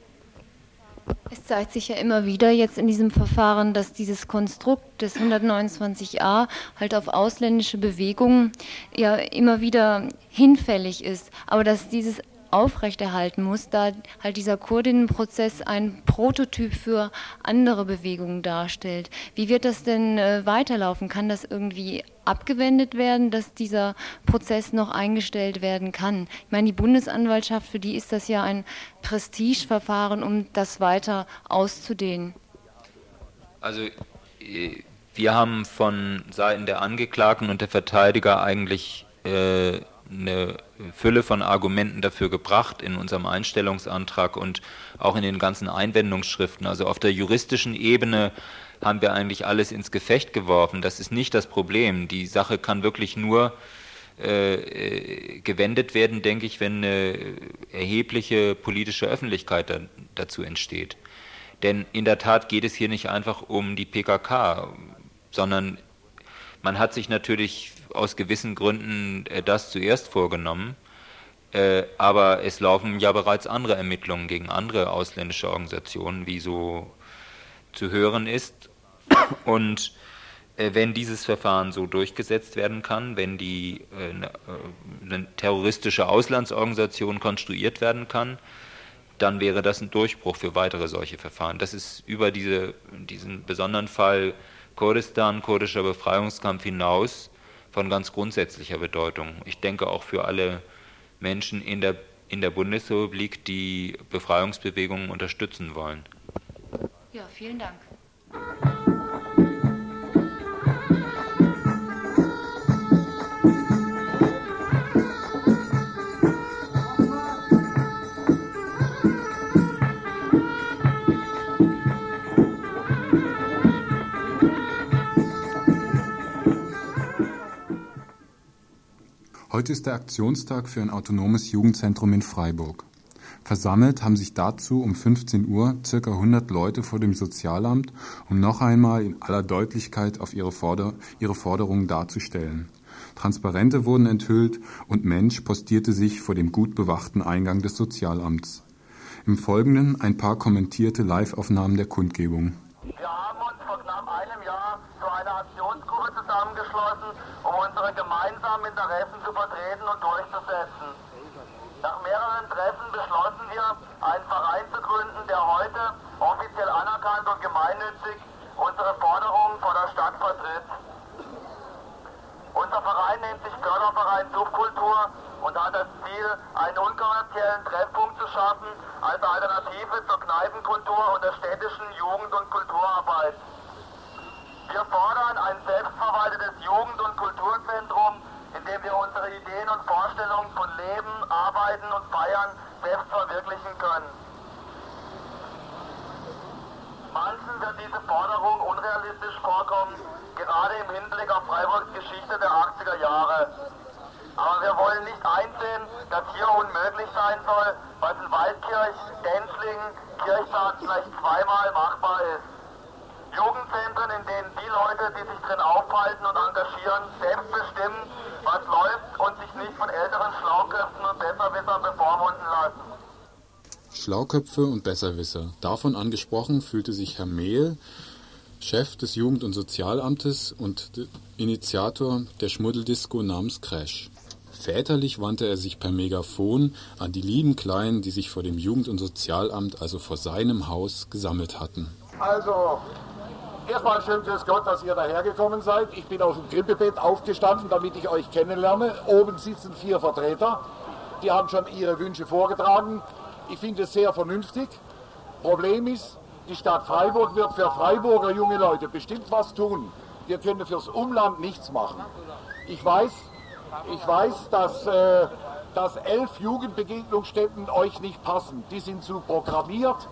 Es zeigt sich ja immer wieder jetzt in diesem Verfahren, dass dieses Konstrukt des 129a halt auf ausländische Bewegungen ja immer wieder hinfällig ist, aber dass dieses aufrechterhalten muss, da halt dieser Kurdinnenprozess ein Prototyp für andere Bewegungen darstellt. Wie wird das denn äh, weiterlaufen? Kann das irgendwie abgewendet werden, dass dieser Prozess noch eingestellt werden kann? Ich meine, die Bundesanwaltschaft, für die ist das ja ein Prestigeverfahren, um das weiter auszudehnen. Also äh, wir haben von Seiten der Angeklagten und der Verteidiger eigentlich äh, eine Fülle von Argumenten dafür gebracht in unserem Einstellungsantrag und auch in den ganzen Einwendungsschriften. Also auf der juristischen Ebene haben wir eigentlich alles ins Gefecht geworfen. Das ist nicht das Problem. Die Sache kann wirklich nur äh, äh gewendet werden, denke ich, wenn eine erhebliche politische Öffentlichkeit da, dazu entsteht. Denn in der Tat geht es hier nicht einfach um die PKK, sondern man hat sich natürlich aus gewissen Gründen äh, das zuerst vorgenommen. Äh, aber es laufen ja bereits andere Ermittlungen gegen andere ausländische Organisationen, wie so zu hören ist. Und äh, wenn dieses Verfahren so durchgesetzt werden kann, wenn die eine, eine terroristische Auslandsorganisation konstruiert werden kann, dann wäre das ein Durchbruch für weitere solche Verfahren. Das ist über diese, diesen besonderen Fall Kurdistan, kurdischer Befreiungskampf hinaus von ganz grundsätzlicher Bedeutung. Ich denke auch für alle Menschen in der, in der Bundesrepublik, die Befreiungsbewegungen unterstützen wollen. Ja, vielen Dank. Heute ist der Aktionstag für ein autonomes Jugendzentrum in Freiburg. Versammelt haben sich dazu um 15 Uhr circa 100 Leute vor dem Sozialamt, um noch einmal in aller Deutlichkeit auf ihre, Forder ihre Forderungen darzustellen. Transparente wurden enthüllt und Mensch postierte sich vor dem gut bewachten Eingang des Sozialamts. Im Folgenden ein paar kommentierte Live-Aufnahmen der Kundgebung. Wir haben uns vor knapp einem Jahr zu einer Aktionsgruppe zusammengeschlossen, um unsere gemeinsamen Interessen zu vertreten und durchzusetzen. Nach mehreren Treffen beschlossen wir, einen Verein zu gründen, der heute offiziell anerkannt und gemeinnützig unsere Forderungen vor der Stadt vertritt. Unser Verein nennt sich Förderverein Subkultur und hat das Ziel, einen unkommerziellen Treffpunkt zu schaffen als Alternative zur Kneipenkultur und der städtischen Jugend- und Kulturarbeit. Wir fordern ein selbstverwaltetes Jugend- und Kulturzentrum, in dem wir unsere Ideen und Vorstellungen von Leben, Arbeiten und Feiern selbst verwirklichen können. Manchen wird diese Forderung unrealistisch vorkommen, gerade im Hinblick auf Freiburgs Geschichte der 80er Jahre. Aber wir wollen nicht einsehen, dass hier unmöglich sein soll, was in Waldkirch, Denzlingen, Kirchstadt vielleicht zweimal machbar ist. Jugendzentren, in denen die Leute, die sich drin aufhalten und engagieren, selbst bestimmen, was läuft und sich nicht von älteren Schlauköpfen und Besserwissern bevormunden lassen. Schlauköpfe und Besserwisser. Davon angesprochen fühlte sich Herr Mehl, Chef des Jugend- und Sozialamtes und Initiator der Schmuddeldisco namens Crash. Väterlich wandte er sich per Megafon an die lieben Kleinen, die sich vor dem Jugend- und Sozialamt, also vor seinem Haus, gesammelt hatten. Also, Erstmal schön grüß Gott, dass ihr dahergekommen seid. Ich bin aus dem Krippebett aufgestanden, damit ich euch kennenlerne. Oben sitzen vier Vertreter. Die haben schon ihre Wünsche vorgetragen. Ich finde es sehr vernünftig. Problem ist, die Stadt Freiburg wird für Freiburger junge Leute bestimmt was tun. Wir können fürs Umland nichts machen. Ich weiß, ich weiß, dass, äh, dass elf Jugendbegegnungsstätten euch nicht passen. Die sind zu programmiert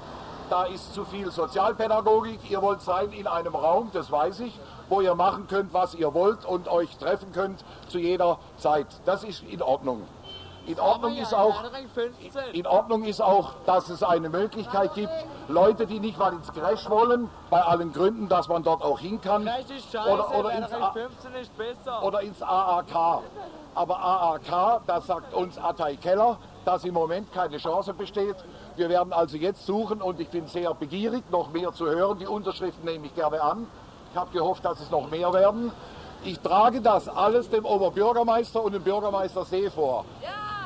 da ist zu viel Sozialpädagogik. Ihr wollt sein in einem Raum, das weiß ich, wo ihr machen könnt, was ihr wollt und euch treffen könnt zu jeder Zeit. Das ist in Ordnung. In Ordnung ist auch, in Ordnung ist auch, dass es eine Möglichkeit gibt, Leute, die nicht mal ins Crash wollen, bei allen Gründen, dass man dort auch hin kann, oder, oder, ins, oder ins AAK. Aber AAK, das sagt uns Atay Keller, dass im Moment keine Chance besteht. Wir werden also jetzt suchen und ich bin sehr begierig, noch mehr zu hören. Die Unterschriften nehme ich gerne an. Ich habe gehofft, dass es noch mehr werden. Ich trage das alles dem Oberbürgermeister und dem Bürgermeister See vor.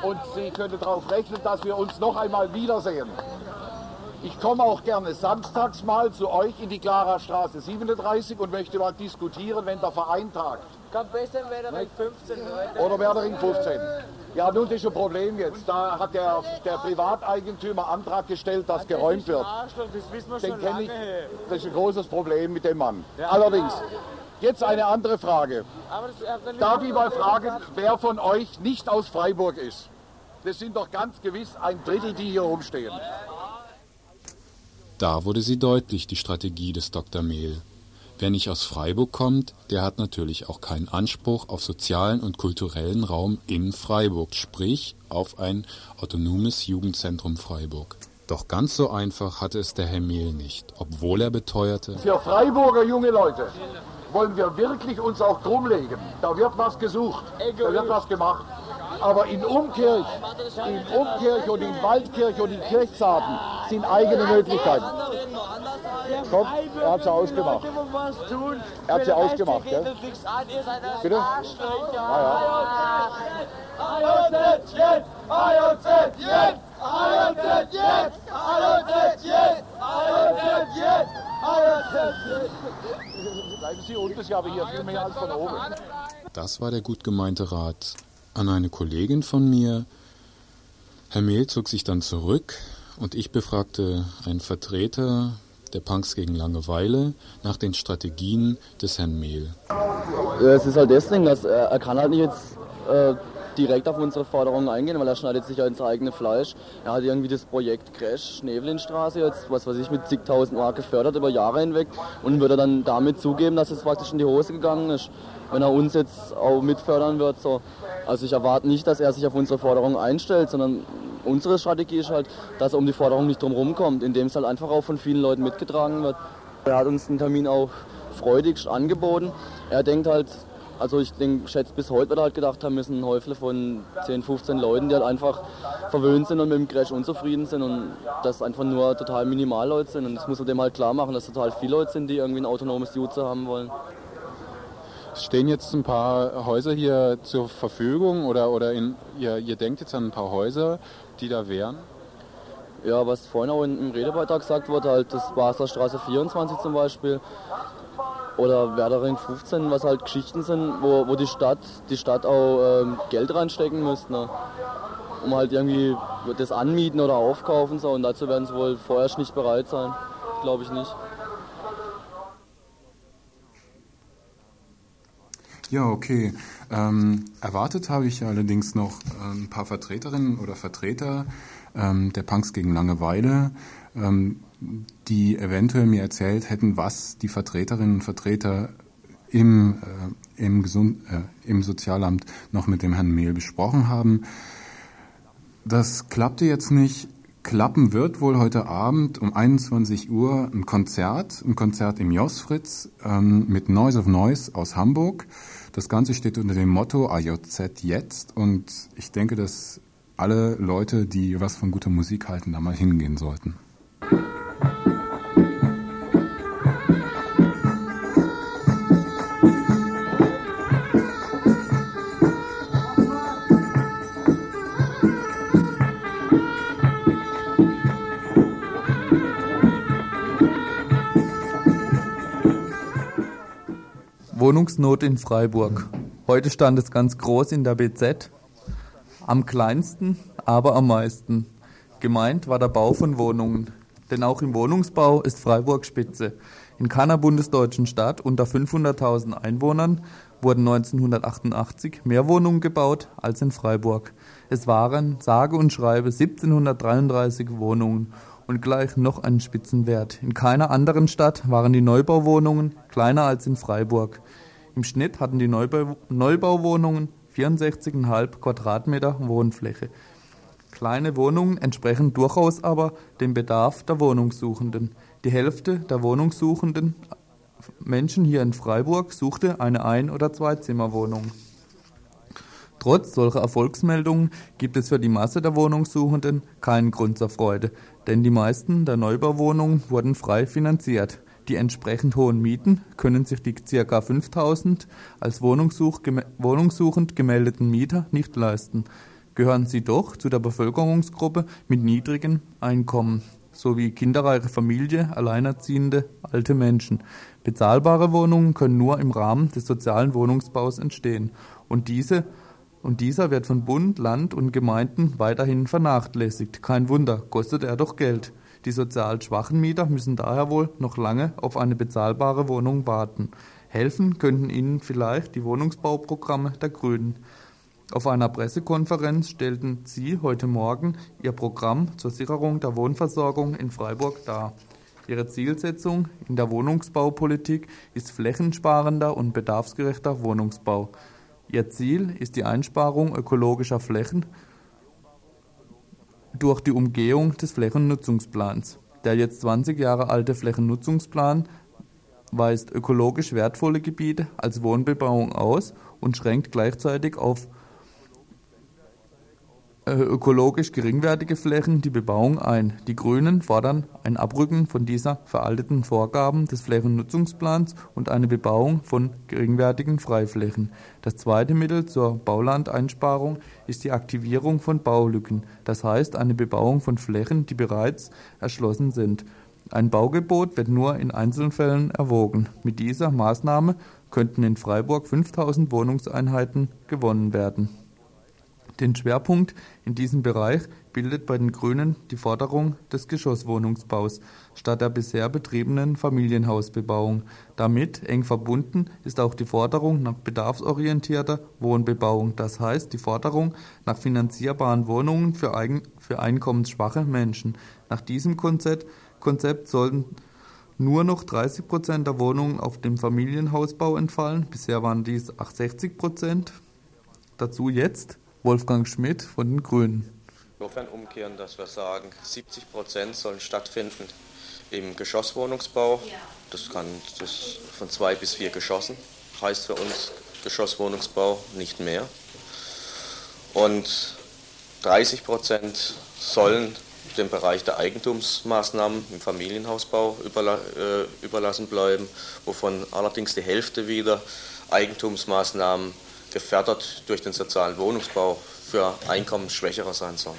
Und Sie können darauf rechnen, dass wir uns noch einmal wiedersehen. Ich komme auch gerne samstags mal zu euch in die Clara Straße 37 und möchte mal diskutieren, wenn der Verein tagt. Kann besser Werdering 15 Oder Werdering 15. Ja, nun das ist ein Problem jetzt. Da hat der, der Privateigentümer Antrag gestellt, dass geräumt wird. Den kenne ich. Das ist ein großes Problem mit dem Mann. Allerdings, jetzt eine andere Frage. Äh, Darf ich mal fragen, wer von euch nicht aus Freiburg ist? Das sind doch ganz gewiss ein Drittel, die hier rumstehen. Da wurde sie deutlich, die Strategie des Dr. Mehl. Wer nicht aus Freiburg kommt, der hat natürlich auch keinen Anspruch auf sozialen und kulturellen Raum in Freiburg, sprich auf ein autonomes Jugendzentrum Freiburg. Doch ganz so einfach hatte es der Herr Mehl nicht, obwohl er beteuerte, Für Freiburger junge Leute wollen wir wirklich uns auch drum legen. Da wird was gesucht, da wird was gemacht. Aber in Umkirch, in Umkirch und in Waldkirch und in Kirchzarten sind eigene Möglichkeiten. Komm, er hat sie ausgemacht. Er hat sie ausgemacht, gell? Bitte? Ah, jetzt! Jetzt! Jetzt! Jetzt! Jetzt! Bleiben Sie unten, Sie haben hier viel mehr als von oben. das war der gut gemeinte Rat an eine Kollegin von mir. Herr Mehl zog sich dann zurück und ich befragte einen Vertreter der Punks gegen Langeweile nach den Strategien des Herrn Mehl. Es ist halt Ding, dass er, er kann halt nicht jetzt äh, direkt auf unsere Forderungen eingehen, weil er schneidet sich ja ins eigene Fleisch. Er hat irgendwie das Projekt Crash Schneevelinstraße jetzt, was weiß ich, mit zigtausend Mark gefördert über Jahre hinweg und würde dann damit zugeben, dass es praktisch in die Hose gegangen ist, wenn er uns jetzt auch mitfördern wird. So. Also ich erwarte nicht, dass er sich auf unsere Forderungen einstellt, sondern unsere Strategie ist halt, dass er um die Forderung nicht drum rumkommt, indem es halt einfach auch von vielen Leuten mitgetragen wird. Er hat uns den Termin auch freudigst angeboten. Er denkt halt, also ich denke, schätze bis heute wird er halt gedacht haben, wir sind ein Häufle von 10, 15 Leuten, die halt einfach verwöhnt sind und mit dem Crash unzufrieden sind und das einfach nur total Minimalleute sind. Und das muss man dem halt klar machen, dass total viele Leute sind, die irgendwie ein autonomes User haben wollen. Stehen jetzt ein paar Häuser hier zur Verfügung oder, oder in, ihr, ihr denkt jetzt an ein paar Häuser, die da wären? Ja, was vorhin auch im Redebeitrag gesagt wurde, halt das Basler Straße 24 zum Beispiel oder Werdering 15, was halt Geschichten sind, wo, wo die Stadt, die Stadt auch ähm, Geld reinstecken müsste, ne? um halt irgendwie das anmieten oder aufkaufen so und dazu werden sie wohl vorerst nicht bereit sein, glaube ich nicht. Ja, okay. Ähm, erwartet habe ich allerdings noch äh, ein paar Vertreterinnen oder Vertreter ähm, der Punks gegen Langeweile, ähm, die eventuell mir erzählt hätten, was die Vertreterinnen und Vertreter im, äh, im, Gesund, äh, im Sozialamt noch mit dem Herrn Mehl besprochen haben. Das klappte jetzt nicht. Klappen wird wohl heute Abend um 21 Uhr ein Konzert, ein Konzert im Josfritz ähm, mit Noise of Noise aus Hamburg. Das Ganze steht unter dem Motto AJZ jetzt und ich denke, dass alle Leute, die was von guter Musik halten, da mal hingehen sollten. Wohnungsnot in Freiburg. Heute stand es ganz groß in der BZ. Am kleinsten, aber am meisten. Gemeint war der Bau von Wohnungen. Denn auch im Wohnungsbau ist Freiburg Spitze. In keiner bundesdeutschen Stadt unter 500.000 Einwohnern wurden 1988 mehr Wohnungen gebaut als in Freiburg. Es waren sage und schreibe 1733 Wohnungen und gleich noch einen Spitzenwert. In keiner anderen Stadt waren die Neubauwohnungen kleiner als in Freiburg. Im Schnitt hatten die Neubau Neubauwohnungen 64,5 Quadratmeter Wohnfläche. Kleine Wohnungen entsprechen durchaus aber dem Bedarf der Wohnungssuchenden. Die Hälfte der Wohnungssuchenden Menschen hier in Freiburg suchte eine Ein- oder Zweizimmerwohnung. Trotz solcher Erfolgsmeldungen gibt es für die Masse der Wohnungssuchenden keinen Grund zur Freude, denn die meisten der Neubauwohnungen wurden frei finanziert. Die entsprechend hohen Mieten können sich die ca. 5000 als wohnungssuchend gemeldeten Mieter nicht leisten. Gehören sie doch zu der Bevölkerungsgruppe mit niedrigem Einkommen sowie kinderreiche Familie, alleinerziehende, alte Menschen. Bezahlbare Wohnungen können nur im Rahmen des sozialen Wohnungsbaus entstehen und diese und dieser wird von Bund, Land und Gemeinden weiterhin vernachlässigt. Kein Wunder, kostet er doch Geld. Die sozial schwachen Mieter müssen daher wohl noch lange auf eine bezahlbare Wohnung warten. Helfen könnten ihnen vielleicht die Wohnungsbauprogramme der Grünen. Auf einer Pressekonferenz stellten sie heute Morgen ihr Programm zur Sicherung der Wohnversorgung in Freiburg dar. Ihre Zielsetzung in der Wohnungsbaupolitik ist flächensparender und bedarfsgerechter Wohnungsbau. Ihr Ziel ist die Einsparung ökologischer Flächen durch die Umgehung des Flächennutzungsplans. Der jetzt 20 Jahre alte Flächennutzungsplan weist ökologisch wertvolle Gebiete als Wohnbebauung aus und schränkt gleichzeitig auf ökologisch geringwertige Flächen die Bebauung ein. Die Grünen fordern ein Abrücken von dieser veralteten Vorgaben des Flächennutzungsplans und eine Bebauung von geringwertigen Freiflächen. Das zweite Mittel zur Baulandeinsparung ist die Aktivierung von Baulücken, das heißt eine Bebauung von Flächen, die bereits erschlossen sind. Ein Baugebot wird nur in Einzelfällen erwogen. Mit dieser Maßnahme könnten in Freiburg 5000 Wohnungseinheiten gewonnen werden. Den Schwerpunkt in diesem Bereich bildet bei den Grünen die Forderung des Geschosswohnungsbaus statt der bisher betriebenen Familienhausbebauung. Damit eng verbunden ist auch die Forderung nach bedarfsorientierter Wohnbebauung, das heißt die Forderung nach finanzierbaren Wohnungen für, eigen, für einkommensschwache Menschen. Nach diesem Konzept, Konzept sollten nur noch 30 Prozent der Wohnungen auf dem Familienhausbau entfallen. Bisher waren dies 68 Prozent. Dazu jetzt Wolfgang Schmidt von den Grünen. Insofern umkehren, dass wir sagen, 70 Prozent sollen stattfinden im Geschosswohnungsbau. Das kann das von zwei bis vier Geschossen. Heißt für uns Geschosswohnungsbau nicht mehr. Und 30 Prozent sollen dem Bereich der Eigentumsmaßnahmen im Familienhausbau überla äh, überlassen bleiben, wovon allerdings die Hälfte wieder Eigentumsmaßnahmen gefördert durch den sozialen Wohnungsbau für Einkommensschwächere sein sollen.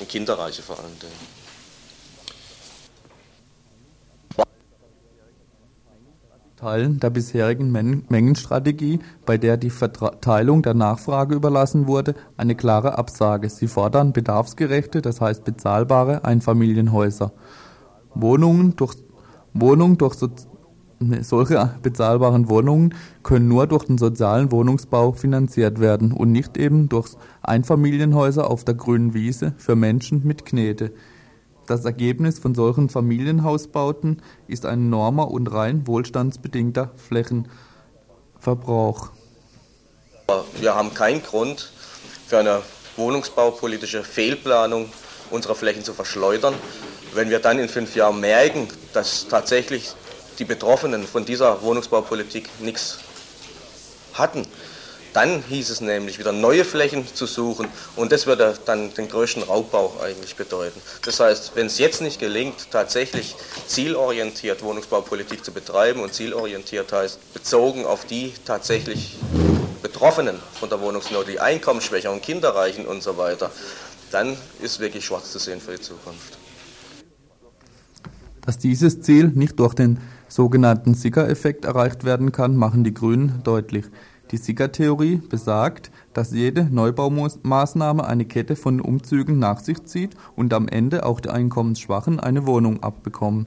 Und Kinderreiche vor allen Dingen. Teilen der bisherigen Mengenstrategie, bei der die Verteilung der Nachfrage überlassen wurde, eine klare Absage. Sie fordern bedarfsgerechte, das heißt bezahlbare Einfamilienhäuser. Wohnungen durch, Wohnung durch so solche bezahlbaren Wohnungen können nur durch den sozialen Wohnungsbau finanziert werden und nicht eben durch Einfamilienhäuser auf der grünen Wiese für Menschen mit Knete. Das Ergebnis von solchen Familienhausbauten ist ein enormer und rein wohlstandsbedingter Flächenverbrauch. Wir haben keinen Grund für eine wohnungsbaupolitische Fehlplanung unserer Flächen zu verschleudern. Wenn wir dann in fünf Jahren merken, dass tatsächlich die Betroffenen von dieser Wohnungsbaupolitik nichts hatten. Dann hieß es nämlich, wieder neue Flächen zu suchen und das würde dann den größten Raubbau eigentlich bedeuten. Das heißt, wenn es jetzt nicht gelingt, tatsächlich zielorientiert Wohnungsbaupolitik zu betreiben und zielorientiert heißt, bezogen auf die tatsächlich Betroffenen von der Wohnungsnot, die Einkommensschwächeren, Kinderreichen und so weiter, dann ist wirklich schwarz zu sehen für die Zukunft. Dass dieses Ziel nicht durch den sogenannten Sicker-Effekt erreicht werden kann, machen die Grünen deutlich. Die Sicker-Theorie besagt, dass jede Neubaumaßnahme eine Kette von Umzügen nach sich zieht und am Ende auch die Einkommensschwachen eine Wohnung abbekommen.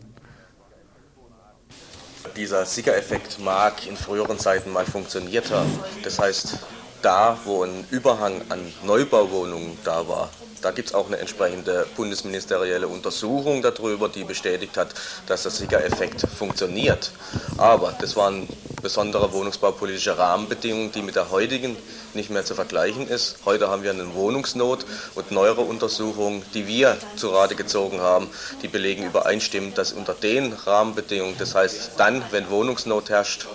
Dieser Sicker-Effekt mag in früheren Zeiten mal funktioniert haben. Das heißt, da, wo ein Überhang an Neubauwohnungen da war, da gibt es auch eine entsprechende bundesministerielle Untersuchung darüber, die bestätigt hat, dass der Siegereffekt funktioniert. Aber das waren besondere wohnungsbaupolitische Rahmenbedingungen, die mit der heutigen nicht mehr zu vergleichen ist. Heute haben wir eine Wohnungsnot und neuere Untersuchungen, die wir zu Rate gezogen haben, die belegen übereinstimmend, dass unter den Rahmenbedingungen, das heißt dann, wenn Wohnungsnot herrscht,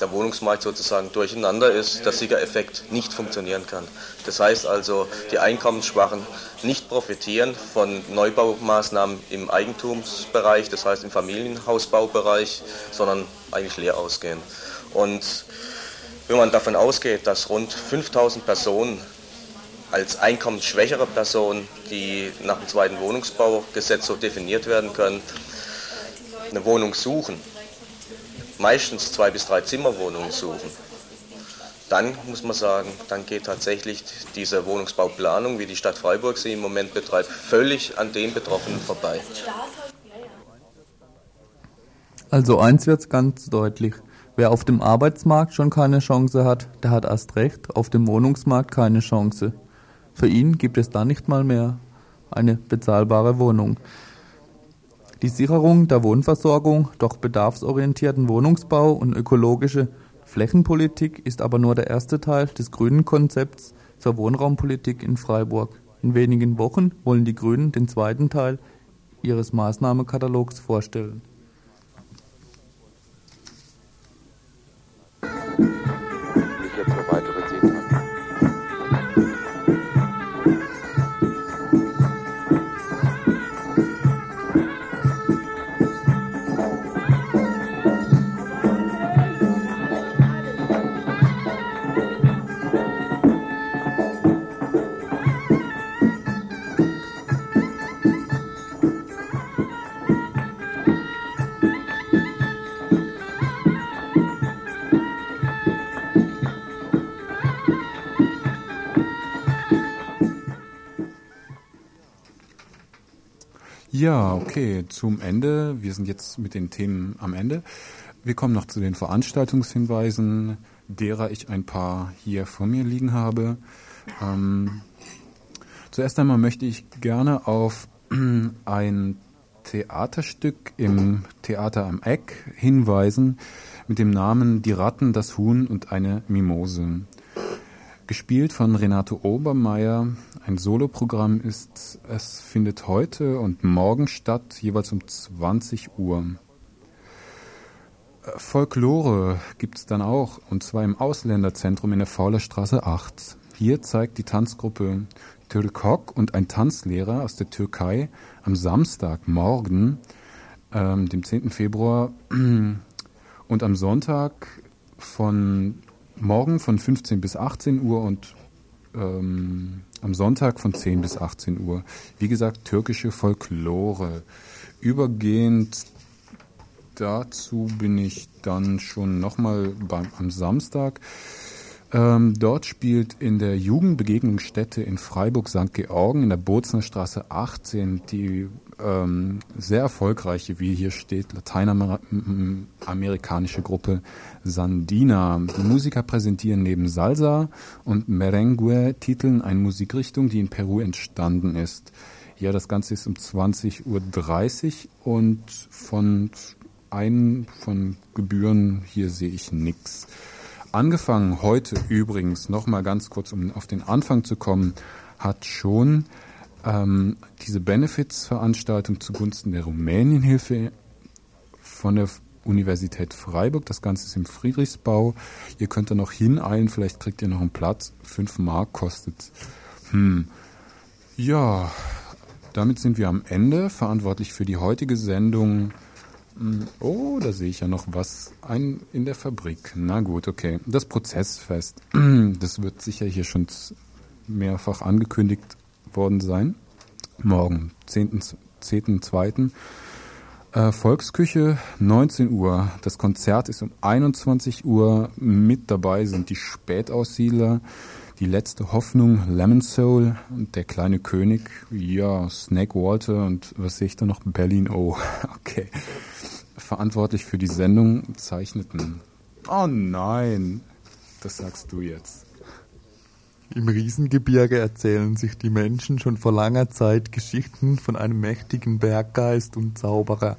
der Wohnungsmarkt sozusagen durcheinander ist, der Siegereffekt nicht funktionieren kann. Das heißt also, die Einkommensschwachen nicht profitieren von Neubaumaßnahmen im Eigentumsbereich, das heißt im Familienhausbaubereich, sondern eigentlich leer ausgehen. Und wenn man davon ausgeht, dass rund 5000 Personen als einkommensschwächere Personen, die nach dem zweiten Wohnungsbaugesetz so definiert werden können, eine Wohnung suchen, meistens zwei bis drei Zimmerwohnungen suchen, dann muss man sagen, dann geht tatsächlich diese Wohnungsbauplanung, wie die Stadt Freiburg sie im Moment betreibt, völlig an den Betroffenen vorbei. Also eins wird ganz deutlich. Wer auf dem Arbeitsmarkt schon keine Chance hat, der hat erst recht auf dem Wohnungsmarkt keine Chance. Für ihn gibt es dann nicht mal mehr eine bezahlbare Wohnung. Die Sicherung der Wohnversorgung durch bedarfsorientierten Wohnungsbau und ökologische Flächenpolitik ist aber nur der erste Teil des Grünen Konzepts zur Wohnraumpolitik in Freiburg. In wenigen Wochen wollen die Grünen den zweiten Teil ihres Maßnahmekatalogs vorstellen. Ja, okay, zum Ende. Wir sind jetzt mit den Themen am Ende. Wir kommen noch zu den Veranstaltungshinweisen, derer ich ein paar hier vor mir liegen habe. Ähm, zuerst einmal möchte ich gerne auf ein Theaterstück im Theater am Eck hinweisen mit dem Namen Die Ratten, das Huhn und eine Mimose. Gespielt von Renato Obermeier, ein Soloprogramm ist, es findet heute und morgen statt, jeweils um 20 Uhr. Äh, Folklore gibt es dann auch, und zwar im Ausländerzentrum in der Faulerstraße 8. Hier zeigt die Tanzgruppe Türkok und ein Tanzlehrer aus der Türkei am Samstagmorgen, ähm, dem 10. Februar, und am Sonntag von morgen von 15 bis 18 Uhr und ähm, am Sonntag von 10 bis 18 Uhr. Wie gesagt, türkische Folklore. Übergehend dazu bin ich dann schon nochmal am Samstag. Ähm, dort spielt in der Jugendbegegnungsstätte in Freiburg St. Georgen in der Bozner Straße 18 die ähm, sehr erfolgreiche, wie hier steht, lateinamerikanische Gruppe Sandina. Die Musiker präsentieren neben Salsa und Merengue Titeln eine Musikrichtung, die in Peru entstanden ist. Ja, das Ganze ist um 20.30 Uhr und von ein von Gebühren hier sehe ich nichts. Angefangen heute übrigens, nochmal ganz kurz, um auf den Anfang zu kommen, hat schon ähm, diese Benefits-Veranstaltung zugunsten der Rumänienhilfe von der Universität Freiburg. Das Ganze ist im Friedrichsbau. Ihr könnt da noch hineilen, vielleicht kriegt ihr noch einen Platz. Fünf Mark kostet. Hm. Ja, damit sind wir am Ende. Verantwortlich für die heutige Sendung Oh, da sehe ich ja noch was. Ein in der Fabrik. Na gut, okay. Das Prozessfest. Das wird sicher hier schon mehrfach angekündigt worden sein. Morgen, 10.2. 10. Äh, Volksküche, 19 Uhr. Das Konzert ist um 21 Uhr. Mit dabei sind die Spätaussiedler, die letzte Hoffnung, Lemon Soul und der kleine König. Ja, Snake Walter und was sehe ich da noch? Berlin O. Okay verantwortlich für die Sendung zeichneten. Oh nein, das sagst du jetzt. Im Riesengebirge erzählen sich die Menschen schon vor langer Zeit Geschichten von einem mächtigen Berggeist und Zauberer.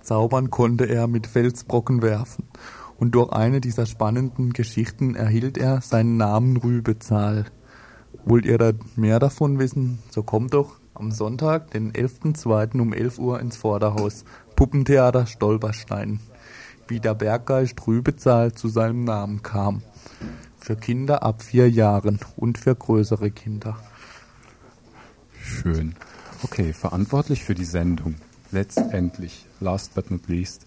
Zaubern konnte er mit Felsbrocken werfen, und durch eine dieser spannenden Geschichten erhielt er seinen Namen Rübezahl. Wollt ihr da mehr davon wissen? So kommt doch am Sonntag, den 11.02. um 11 Uhr ins Vorderhaus. Puppentheater Stolperstein. wie der Berggeist Rübezahl zu seinem Namen kam. Für Kinder ab vier Jahren und für größere Kinder. Schön. Okay, verantwortlich für die Sendung. Letztendlich, last but not least,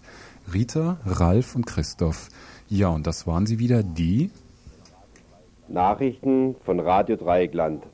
Rita, Ralf und Christoph. Ja, und das waren sie wieder, die Nachrichten von Radio Dreieckland.